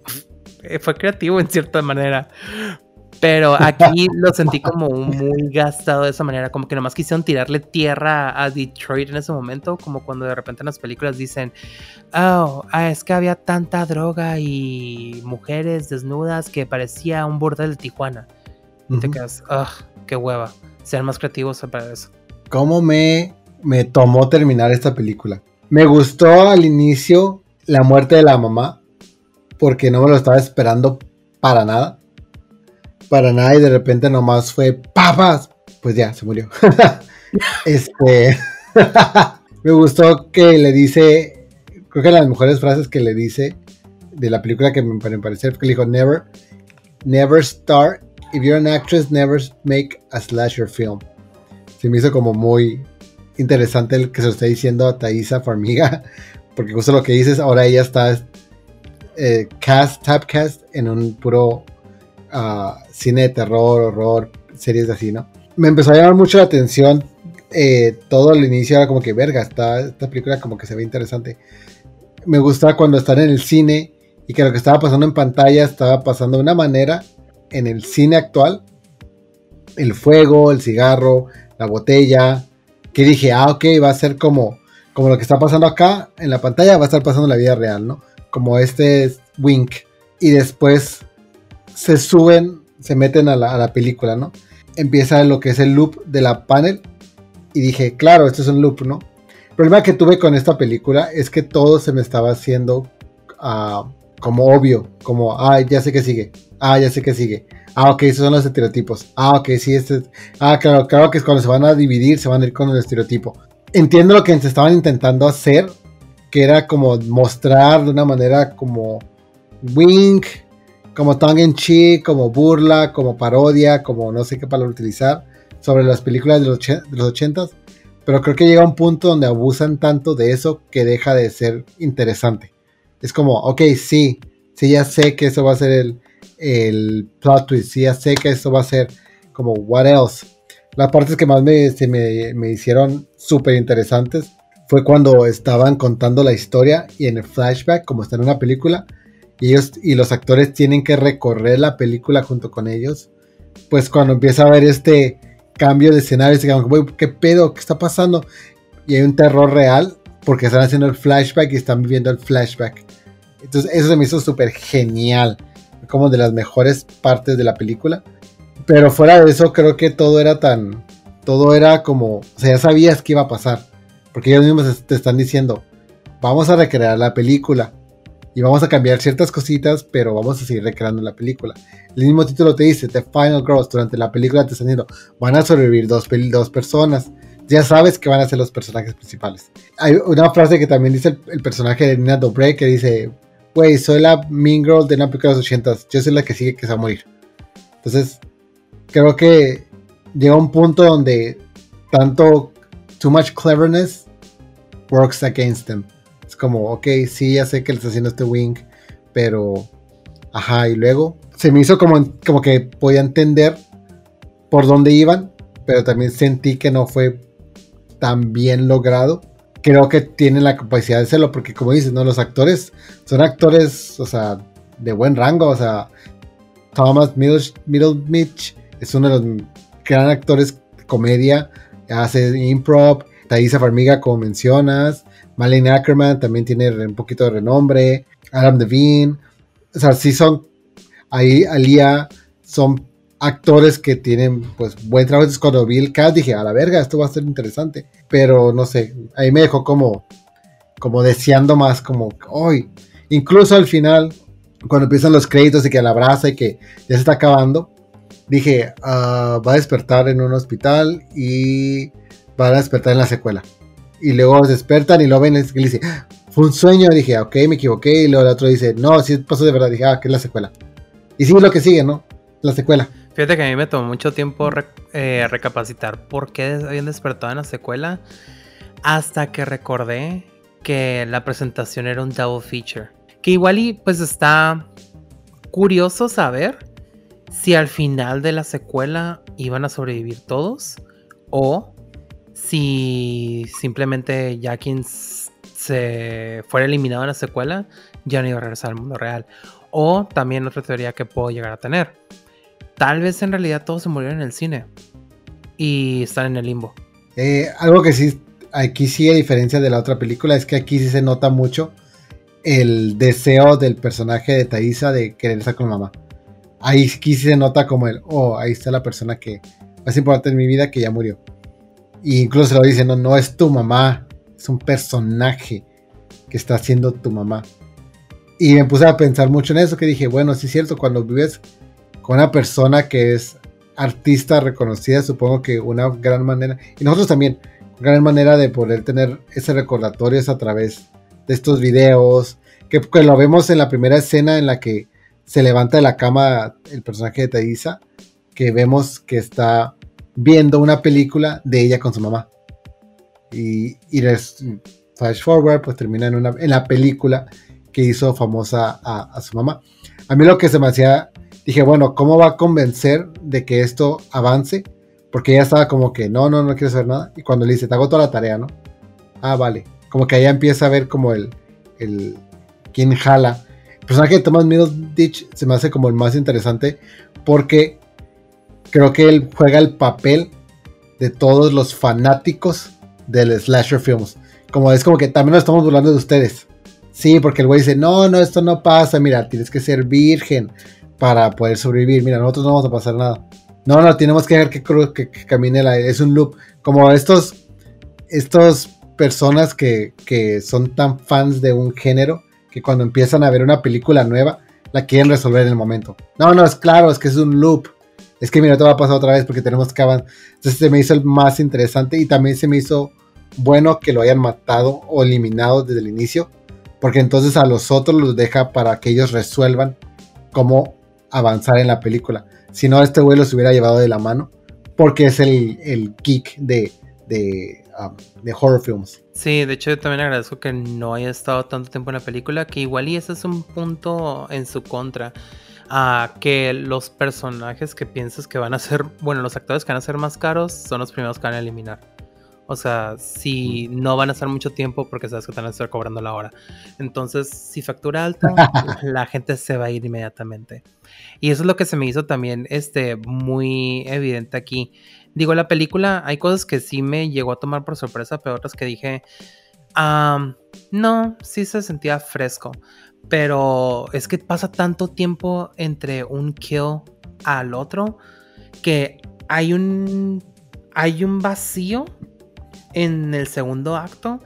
eh, fue creativo en cierta manera. Pero aquí lo sentí como muy gastado de esa manera, como que nomás quisieron tirarle tierra a Detroit en ese momento, como cuando de repente en las películas dicen, oh, ah, es que había tanta droga y mujeres desnudas que parecía un bordel de Tijuana. Y te quedas, ah, qué hueva. Sean más creativos para eso. ¿Cómo me, me tomó terminar esta película? Me gustó al inicio la muerte de la mamá, porque no me lo estaba esperando para nada. Para nada y de repente nomás fue papas. Pues ya, se murió. este. me gustó que le dice. Creo que las mejores frases que le dice de la película que me parecer que le dijo: Never, never start. If you're an actress, never make a slasher film. Se me hizo como muy interesante el que se lo esté diciendo a Thaisa Farmiga. Porque justo lo que dices, ahora ella está eh, cast, typecast en un puro ah, cine de terror, horror, series así, ¿no? Me empezó a llamar mucho la atención eh, todo el inicio, era como que verga, esta, esta película como que se ve interesante. Me gusta cuando están en el cine y que lo que estaba pasando en pantalla estaba pasando de una manera en el cine actual. El fuego, el cigarro, la botella. Que dije, ah, ok, va a ser como, como lo que está pasando acá en la pantalla, va a estar pasando en la vida real, ¿no? como este wink, y después se suben, se meten a la, película, ¿no? Empieza lo que es el loop de la panel, y dije, claro, esto es un loop, ¿no? El problema que tuve con esta película es que todo se me estaba haciendo ah, como obvio, como, ah, ya sé que sigue, ah, ya sé que sigue, ah, ok, esos son los estereotipos, ah, ok, sí, este, ah, claro, claro que cuando se van a dividir se van a ir con el estereotipo. Entiendo lo que se estaban intentando hacer, que era como mostrar de una manera como wink, como tongue in cheek, como burla, como parodia, como no sé qué palabra utilizar, sobre las películas de los, de los 80 pero creo que llega un punto donde abusan tanto de eso que deja de ser interesante. Es como, ok, sí, sí, ya sé que eso va a ser el, el plot twist, sí, ya sé que eso va a ser como, what else. Las partes que más me, me, me hicieron súper interesantes fue cuando estaban contando la historia y en el flashback, como está en una película, y ellos y los actores tienen que recorrer la película junto con ellos, pues cuando empieza a ver este cambio de escenario, se quedan ¿qué pedo? ¿Qué está pasando? Y hay un terror real porque están haciendo el flashback y están viviendo el flashback. Entonces eso se me hizo súper genial, como de las mejores partes de la película. Pero fuera de eso creo que todo era tan, todo era como, o sea, ya sabías qué iba a pasar porque ellos mismos te están diciendo, vamos a recrear la película. Y vamos a cambiar ciertas cositas, pero vamos a seguir recreando la película. El mismo título te dice, The Final Girls, durante la película te están diciendo, van a sobrevivir dos, dos personas. Ya sabes que van a ser los personajes principales. Hay una frase que también dice el, personaje de Nina Dobre que dice, güey, soy la Mean Girl de una película de los 80 yo soy la que sigue que se va a morir. Entonces, creo que llega un punto donde tanto too much cleverness works against them. Es como, ok, sí, ya sé que le está haciendo este wing, pero, ajá, y luego se me hizo como, como que podía entender por dónde iban, pero también sentí que no fue tan bien logrado. Creo que tienen la capacidad de hacerlo, porque como dices, ¿no? Los actores son actores, o sea, de buen rango, o sea, Thomas Middleditch es uno de los gran actores de comedia, hace improv, Thaisa Farmiga, como mencionas, Malin Ackerman también tiene un poquito de renombre, Adam Devine, o sea, sí son, ahí Alia son actores que tienen pues buen trabajo. Entonces cuando vi el cast dije, a la verga, esto va a ser interesante. Pero no sé, ahí me dejó como, como deseando más, como hoy. Incluso al final, cuando empiezan los créditos y que la abraza y que ya se está acabando, dije, ah, va a despertar en un hospital y va a despertar en la secuela. Y luego despertan y lo ven y le dice, fue un sueño. Y dije, ok, me equivoqué. Y luego el otro dice, no, si pasó de verdad. dije, ah, que es la secuela. Y sigue lo que sigue, ¿no? La secuela. Fíjate que a mí me tomó mucho tiempo eh, recapacitar por qué habían despertado en la secuela. Hasta que recordé que la presentación era un double feature. Que igual y pues está curioso saber si al final de la secuela iban a sobrevivir todos o si simplemente Jackins se fuera eliminado en la secuela, ya no iba a regresar al mundo real. O también otra teoría que puedo llegar a tener. Tal vez en realidad todos se murieron en el cine y están en el limbo. Eh, algo que sí, aquí sí, a diferencia de la otra película, es que aquí sí se nota mucho el deseo del personaje de Thaisa de querer estar con mamá. Ahí sí se nota como el, oh, ahí está la persona que más importante en mi vida que ya murió. Y incluso lo dice, no, no es tu mamá, es un personaje que está siendo tu mamá. Y me puse a pensar mucho en eso, que dije, bueno, sí es cierto, cuando vives con una persona que es artista reconocida, supongo que una gran manera, y nosotros también, gran manera de poder tener ese recordatorio es a través de estos videos, que, lo vemos en la primera escena en la que se levanta de la cama el personaje de Thaisa, que vemos que está viendo una película de ella con su mamá. Y, y flash forward, pues termina en, una, en la película que hizo famosa a, su mamá. A mí lo que se me hacía, dije, bueno, ¿cómo va a convencer de que esto avance? Porque ella estaba como que, no, no, no quiero saber nada. Y cuando le dice, te hago toda la tarea, ¿no? Ah, vale. Como que ella empieza a ver como el, el, quién jala. El personaje de Thomas Middleditch se me hace como el más interesante porque creo que él juega el papel de todos los fanáticos del slasher films. Como es como que también nos estamos burlando de ustedes. Sí, porque el güey dice, no, no, esto no pasa, mira, tienes que ser virgen para poder sobrevivir, mira, nosotros no vamos a pasar nada. No, no, tenemos que dejar que, que, camine la... Es un loop. Como estos, estos personas que, que son tan fans de un género que cuando empiezan a ver una película nueva, la quieren resolver en el momento. No, no, es claro, es que es un loop es que mira, te va a pasar otra vez porque tenemos que avanzar. Entonces se me hizo el más interesante y también se me hizo bueno que lo hayan matado o eliminado desde el inicio, porque entonces a los otros los deja para que ellos resuelvan cómo avanzar en la película. Si no, este güey los hubiera llevado de la mano, porque es el, el geek de, de, um, de horror films. Sí, de hecho yo también agradezco que no haya estado tanto tiempo en la película, que igual y ese es un punto en su contra a que los personajes que piensas que van a ser, bueno, los actores que van a ser más caros son los primeros que van a eliminar. O sea, si no van a estar mucho tiempo porque sabes que te van a estar cobrando la hora. Entonces, si factura alta, la gente se va a ir inmediatamente. Y eso es lo que se me hizo también este, muy evidente aquí. Digo, la película, hay cosas que sí me llegó a tomar por sorpresa, pero otras que dije, no, sí se sentía fresco. Pero es que pasa tanto tiempo entre un kill al otro que hay un hay un vacío en el segundo acto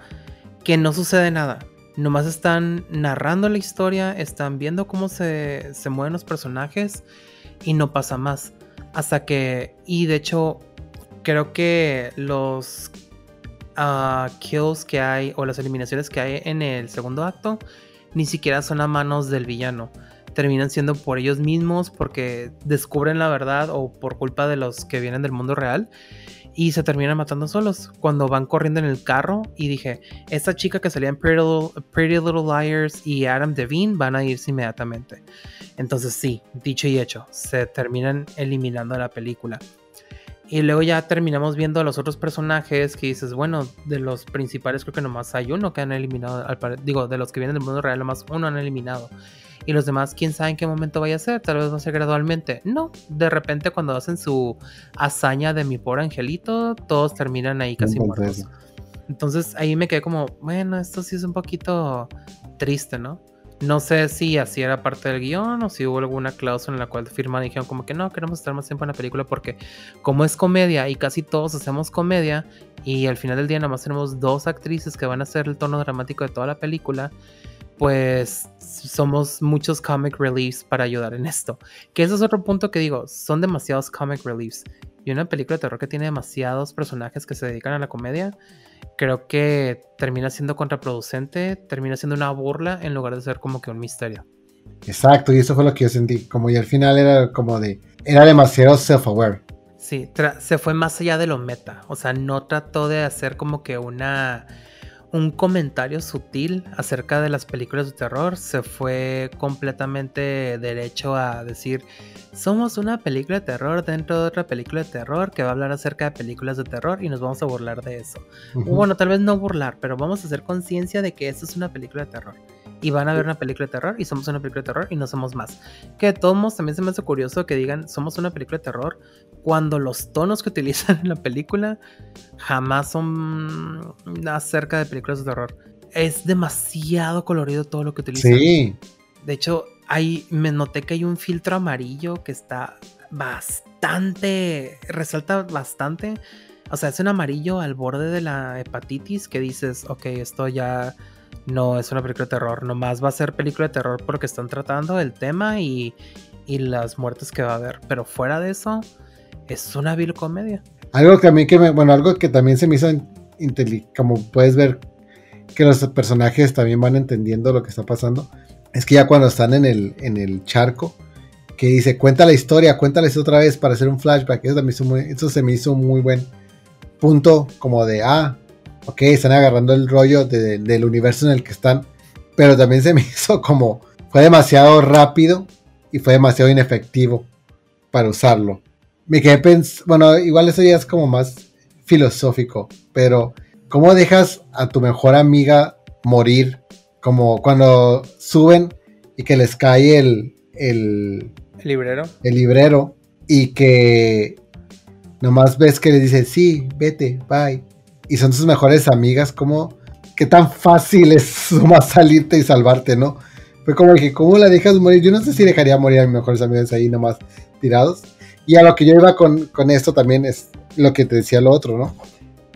que no sucede nada. Nomás están narrando la historia, están viendo cómo se, se mueven los personajes y no pasa más. Hasta que, y de hecho, creo que los uh, kills que hay o las eliminaciones que hay en el segundo acto ni siquiera son a manos del villano. Terminan siendo por ellos mismos porque descubren la verdad o por culpa de los que vienen del mundo real y se terminan matando solos cuando van corriendo en el carro y dije, esta chica que salía en Pretty Little, Liars y Adam Devine van a irse inmediatamente. Entonces sí, dicho y hecho, se terminan eliminando la película. Y luego ya terminamos viendo a los otros personajes que dices, bueno, de los principales creo que nomás hay uno que han eliminado, digo, de los que vienen del mundo real, nomás uno han eliminado. Y los demás, quién sabe en qué momento vaya a ser, tal vez va a ser gradualmente. No, de repente cuando hacen su hazaña de mi pobre angelito, todos terminan ahí casi muertos. Entonces ahí me quedé como, bueno, esto sí es un poquito triste, ¿no? No sé si así era parte del guion o si hubo alguna cláusula en la cual firman y dijeron como que no, queremos estar más tiempo en la película porque como es comedia y casi todos hacemos comedia y al final del día nada más tenemos dos actrices que van a hacer el tono dramático de toda la película, pues somos muchos comic reliefs para ayudar en esto. Que ese es otro punto que digo, son demasiados comic reliefs. Y una película de terror que tiene demasiados personajes que se dedican a la comedia, creo que termina siendo contraproducente, termina siendo una burla en lugar de ser como que un misterio. Exacto, y eso fue lo que yo sentí. Como y al final era como de. Era demasiado self-aware. Sí, se fue más allá de lo meta. O sea, no trató de hacer como que una un comentario sutil acerca de las películas de terror, se fue completamente derecho a decir, somos una película de terror dentro de otra película de terror que va a hablar acerca de películas de terror y nos vamos a burlar de eso. Bueno, tal vez no burlar, pero vamos a hacer conciencia de que esto es una película de terror y van a ver una película de terror y somos una película de terror y no somos más. Que de todos modos también se me hace curioso que digan somos una película de terror cuando los tonos que utilizan en la película jamás son acerca de películas de terror. Es demasiado colorido todo lo que utilizan. Sí. De hecho, ahí me noté que hay un filtro amarillo que está bastante, resalta bastante. O sea, es un amarillo al borde de la hepatitis que dices, ok, esto ya no es una película de terror, nomás va a ser película de terror porque están tratando el tema y, las muertes que va a haber. Pero fuera de eso, es una vil comedia. Algo que a que me, bueno, algo que también se me hizo como puedes ver que los personajes también van entendiendo lo que está pasando, es que ya cuando están en el, en el charco, que dice, cuenta la historia, cuéntales otra vez para hacer un flashback, eso, eso se me hizo muy buen punto como de, ah, ok, están agarrando el rollo del universo en el que están, pero también se me hizo como, fue demasiado rápido y fue demasiado inefectivo para usarlo. Me quedé pensando, bueno, igual eso ya es como más filosófico, pero ¿cómo dejas a tu mejor amiga morir? Como cuando suben y que les cae el, el, el librero. El librero y que nomás ves que le dice, sí, vete, bye y son tus mejores amigas, ¿cómo, qué tan fácil es más salirte y salvarte, ¿no? Fue como dije, ¿cómo la dejas morir? Yo no sé si dejaría morir a mis mejores amigos ahí nomás tirados. Y a lo que yo iba con, con esto también es lo que te decía lo otro, ¿no?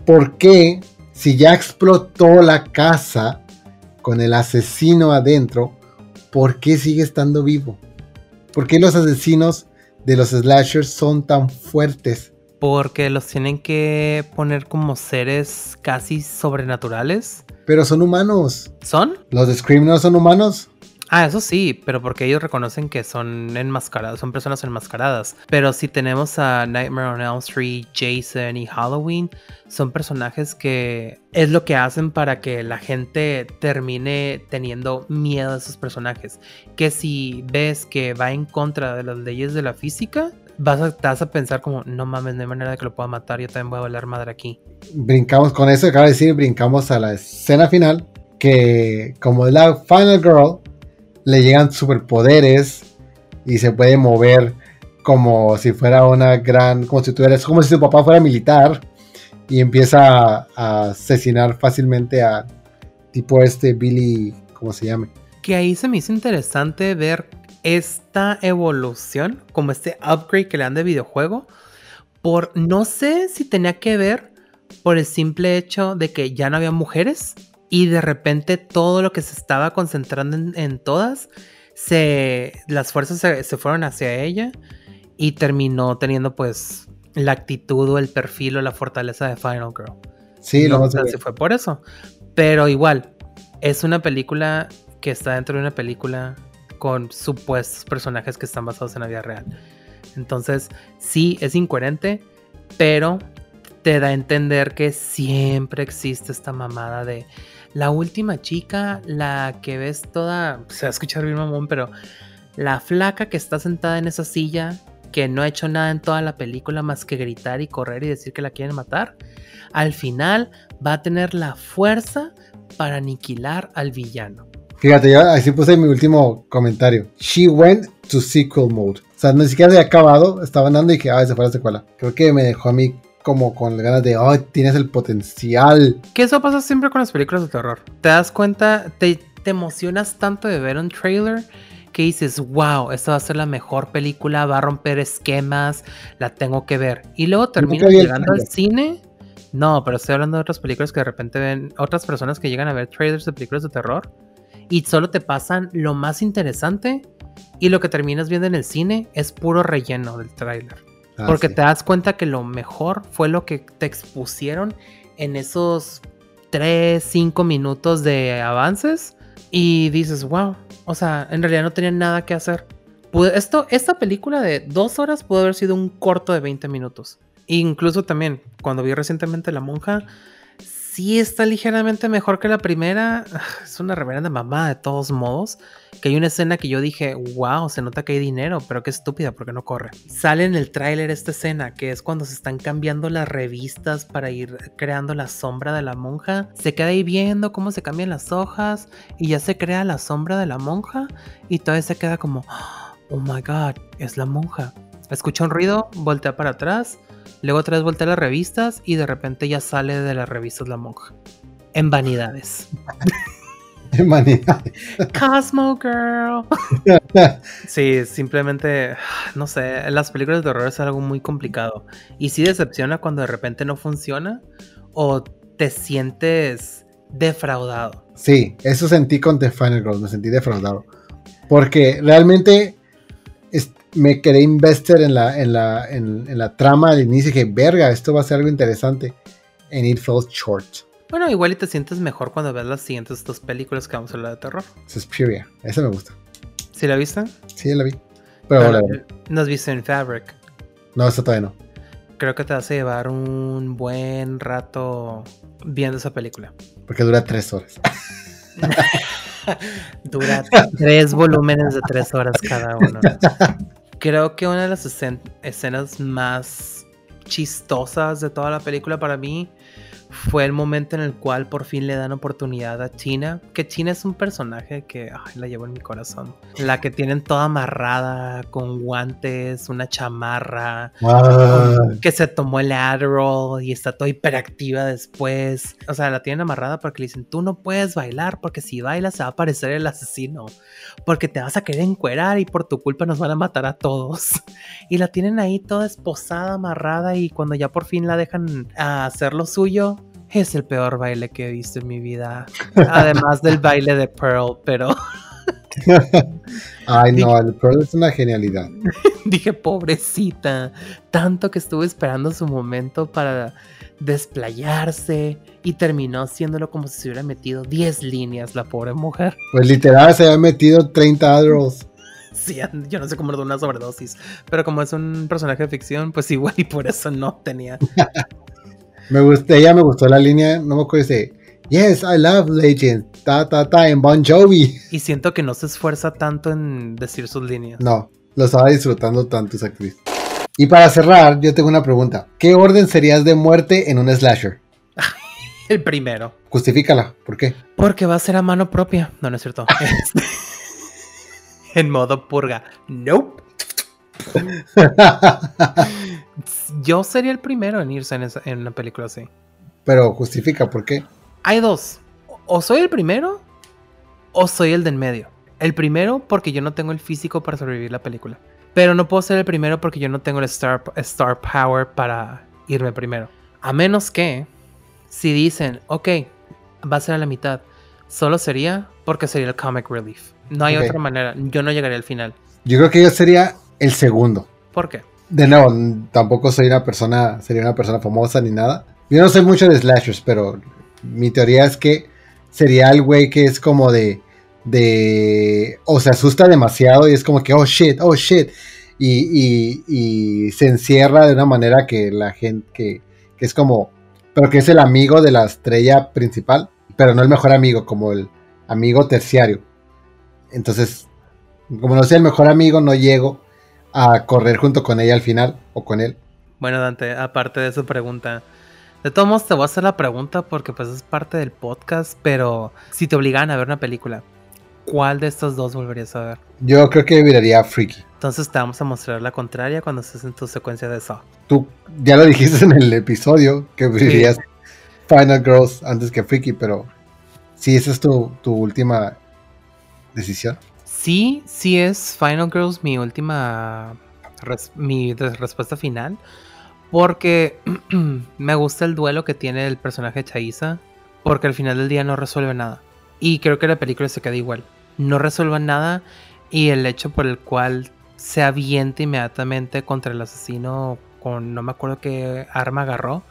¿Por qué si ya explotó la casa con el asesino adentro, ¿por qué sigue estando vivo? ¿Por qué los asesinos de los slashers son tan fuertes? Porque los tienen que poner como seres casi sobrenaturales. Pero son humanos. ¿Son? ¿Los de Scream no son humanos? Ah, eso sí, pero porque ellos reconocen que son enmascarados, son personas enmascaradas. Pero si tenemos a Nightmare on Elm Street, Jason y Halloween, son personajes que es lo que hacen para que la gente termine teniendo miedo a esos personajes. Que si ves que va en contra de las leyes de la física, vas a, vas a pensar como, no mames, no hay manera de que lo pueda matar, yo también voy a valer madre aquí. Brincamos con eso, acaba de decir, brincamos a la escena final, que como es la Final Girl, le llegan superpoderes y se puede mover como si fuera una gran, como si tuvieras, como si su papá fuera militar y empieza a, asesinar fácilmente a tipo este Billy, ¿cómo se llama? Que ahí se me hizo interesante ver esta evolución, como este upgrade que le dan de videojuego, por no sé si tenía que ver por el simple hecho de que ya no había mujeres y de repente todo lo que se estaba concentrando en, todas, se, las fuerzas se, fueron hacia ella y terminó teniendo pues la actitud o el perfil o la fortaleza de Final Girl. Sí, no, sé si fue por eso. Pero igual, es una película que está dentro de una película con supuestos personajes que están basados en la vida real. Entonces, sí, es incoherente, pero te da a entender que siempre existe esta mamada de la última chica, la que ves toda, se va a escuchar bien mamón, pero la flaca que está sentada en esa silla, que no ha hecho nada en toda la película más que gritar y correr y decir que la quieren matar, al final va a tener la fuerza para aniquilar al villano. Fíjate, yo así puse mi último comentario. She went to sequel mode. O sea, ni siquiera se había acabado, estaba andando y que, ah, se fue la secuela. Creo que me dejó a mí como con ganas de, oh, tienes el potencial. Que eso pasa siempre con las películas de terror. Te das cuenta, te, te emocionas tanto de ver un trailer que dices, wow, esta va a ser la mejor película, va a romper esquemas, la tengo que ver. Y luego terminas llegando al cine. No, pero estoy hablando de otras películas que de repente ven, otras personas que llegan a ver trailers de películas de terror y solo te pasan lo más interesante y lo que terminas viendo en el cine es puro relleno del trailer. Ah, Porque te das cuenta que lo mejor fue lo que te expusieron en esos 3, 5 minutos de avances y dices, wow, o sea, en realidad no tenía nada que hacer. esto, esta película de dos horas pudo haber sido un corto de 20 minutos. incluso también, cuando vi recientemente La Monja, sí está ligeramente mejor que la primera. Es una reverenda mamá de todos modos. Que hay una escena que yo dije, wow, se nota que hay dinero, pero qué estúpida porque no corre. Sale en el tráiler esta escena, que es cuando se están cambiando las revistas para ir creando la sombra de la monja. Se queda ahí viendo cómo se cambian las hojas y ya se crea la sombra de la monja y todavía se queda como, oh my god, es la monja. Escucha un ruido, voltea para atrás Luego otra vez voltea a las revistas y de repente ya sale de las revistas la monja. En vanidades. en vanidades. Cosmo Girl. sí, simplemente, no sé, las películas de horror es algo muy complicado. Y sí decepciona cuando de repente no funciona o te sientes defraudado. Sí, eso sentí con The Final Girl, me sentí defraudado. Porque realmente me quedé investor en la, en la, en, la trama al inicio y dije, verga, esto va a ser algo interesante. En It Fell Short. Bueno, igual y te sientes mejor cuando ves las siguientes dos películas que vamos a hablar de terror. Suspiria, esa me gusta. ¿Sí la viste? Sí, la vi. Pero, la vi. ¿No has visto en Fabric? No, esa todavía no. Creo que te vas a llevar un buen rato viendo esa película. Porque dura tres horas. dura tres volúmenes de tres horas cada uno. Creo que una de las escenas más chistosas de toda la película para mí fue el momento en el cual por fin le dan oportunidad a Tina, que Tina es un personaje que la llevo en mi corazón. La que tienen toda amarrada con guantes, una chamarra, que se tomó el Adderall y está toda hiperactiva después. O sea, la tienen amarrada porque le dicen, tú no puedes bailar porque si bailas se va a aparecer el asesino, porque te vas a querer encuerar y por tu culpa nos van a matar a todos. Y la tienen ahí toda esposada, amarrada y cuando ya por fin la dejan hacer lo suyo, es el peor baile que he visto en mi vida. Además del baile de Pearl, pero. Ay, no, el Pearl es una genialidad. Dije, pobrecita. Tanto que estuve esperando su momento para desplayarse y terminó haciéndolo como si se hubiera metido 10 líneas, la pobre mujer. Pues literal, se había metido 30 Adderalls. Sí, yo no sé cómo le una sobredosis, pero como es un personaje de ficción, pues igual y por eso no tenía me gustó, ella me gustó la línea, no me acuerdo de Yes, I love Legend, ta ta ta en Bon Jovi. Y siento que no se esfuerza tanto en decir sus líneas. No, lo estaba disfrutando tanto esa actriz. Y para cerrar, yo tengo una pregunta. ¿Qué orden serías de muerte en un slasher? El primero. Justifícala, ¿por qué? Porque va a ser a mano propia. No, no es cierto. en modo purga. Nope. Yo sería el primero en irse en, una película así. Pero justifica, ¿por qué? Hay dos. O soy el primero o soy el del medio. El primero porque yo no tengo el físico para sobrevivir la película. Pero no puedo ser el primero porque yo no tengo el star, star power para irme primero. A menos que si dicen, ok, va a ser a la mitad, solo sería porque sería el comic relief. No hay otra manera. Yo no llegaría al final. Yo creo que yo sería el segundo. ¿Por qué? De nuevo, tampoco soy una persona, sería una persona famosa ni nada. Yo no soy mucho de slashers, pero mi teoría es que sería el güey que es como de, de, o se asusta demasiado y es como que, oh shit, oh shit, y, y, se encierra de una manera que la gente, que, que, es como, pero que es el amigo de la estrella principal, pero no el mejor amigo, como el amigo terciario. Entonces, como no soy el mejor amigo, no llego a correr junto con ella al final o con él. Bueno, Dante, aparte de su pregunta, de todos modos te voy a hacer la pregunta porque pues es parte del podcast, pero si te obligan a ver una película, ¿cuál de estos dos volverías a ver? Yo creo que miraría Freaky. Entonces te vamos a mostrar la contraria cuando estés en tu secuencia de eso. Tú ya lo dijiste en el episodio que preferirías Final Girls antes que Freaky, pero sí, esa es tu, tu última decisión. Sí, sí es Final Girls mi última mi respuesta final. Porque me gusta el duelo que tiene el personaje de Chaisa. Porque al final del día no resuelve nada. Y creo que la película se queda igual. No resuelve nada. Y el hecho por el cual se avienta inmediatamente contra el asesino con no me acuerdo qué arma agarró.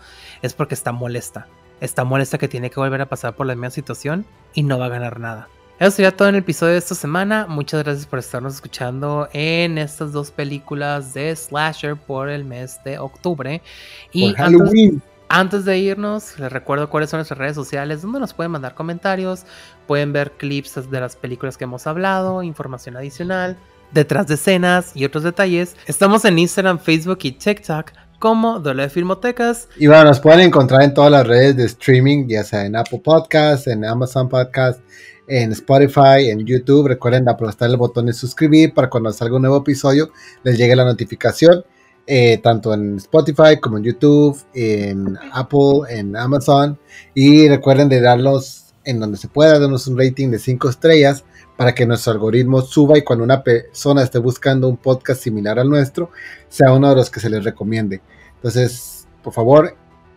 Es porque está molesta. Está molesta que tiene que volver a pasar por la misma situación. Y no va a ganar nada. Eso sería todo en el episodio de esta semana. Muchas gracias por estarnos escuchando en estas dos películas de Slasher por el mes de octubre. Y Por Halloween. antes de irnos, les recuerdo cuáles son nuestras redes sociales, donde nos pueden mandar comentarios, pueden ver clips de las películas que hemos hablado, información adicional, detrás de escenas y otros detalles. Estamos en Instagram, Facebook y TikTok como W Filmotecas. Y bueno, nos pueden encontrar en todas las redes de streaming, ya sea en Apple Podcasts, en Amazon Podcasts, en Spotify, en YouTube. Recuerden aplastar el botón de suscribir para cuando salga un nuevo episodio les llegue la notificación, eh, tanto en Spotify como en YouTube, en Apple, en Amazon. Y recuerden de darlos en donde se pueda, darnos un rating de 5 estrellas para que nuestro algoritmo suba y cuando una persona esté buscando un podcast similar al nuestro, sea uno de los que se les recomiende. Entonces, por favor,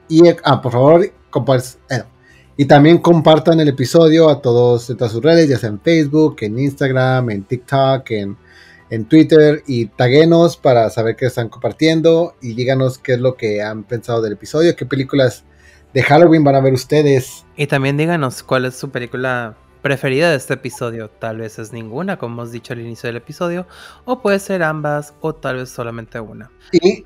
y ah, por favor, compar- eh, y también compartan el episodio a todos en todas sus redes, ya sea en Facebook, en Instagram, en TikTok, en, en Twitter, y taguenos para saber qué están compartiendo y díganos qué es lo que han pensado del episodio, qué películas de Halloween van a ver ustedes. Y también díganos cuál es su película preferida de este episodio. Tal vez es ninguna, como hemos dicho al inicio del episodio, o puede ser ambas, o tal vez solamente una. Y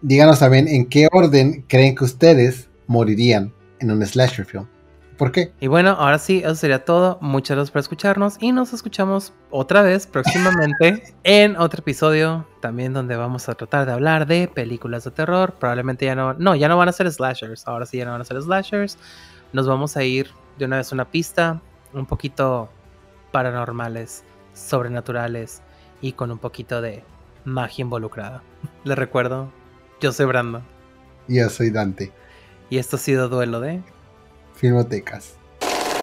díganos también en qué orden creen que ustedes morirían en un slasher film. ¿Por qué? Y bueno, ahora sí, eso sería todo. Muchas gracias por escucharnos y nos escuchamos otra vez próximamente en otro episodio, también donde vamos a tratar de hablar de películas de terror. Probablemente ya no, no, ya no van a ser slashers. Ahora sí ya no van a ser slashers. Nos vamos a ir de una vez a una pista un poquito paranormales, sobrenaturales y con un poquito de magia involucrada. Les recuerdo, yo soy Brando Yo soy Dante, y esto ha sido Duelo de... Filmotecas.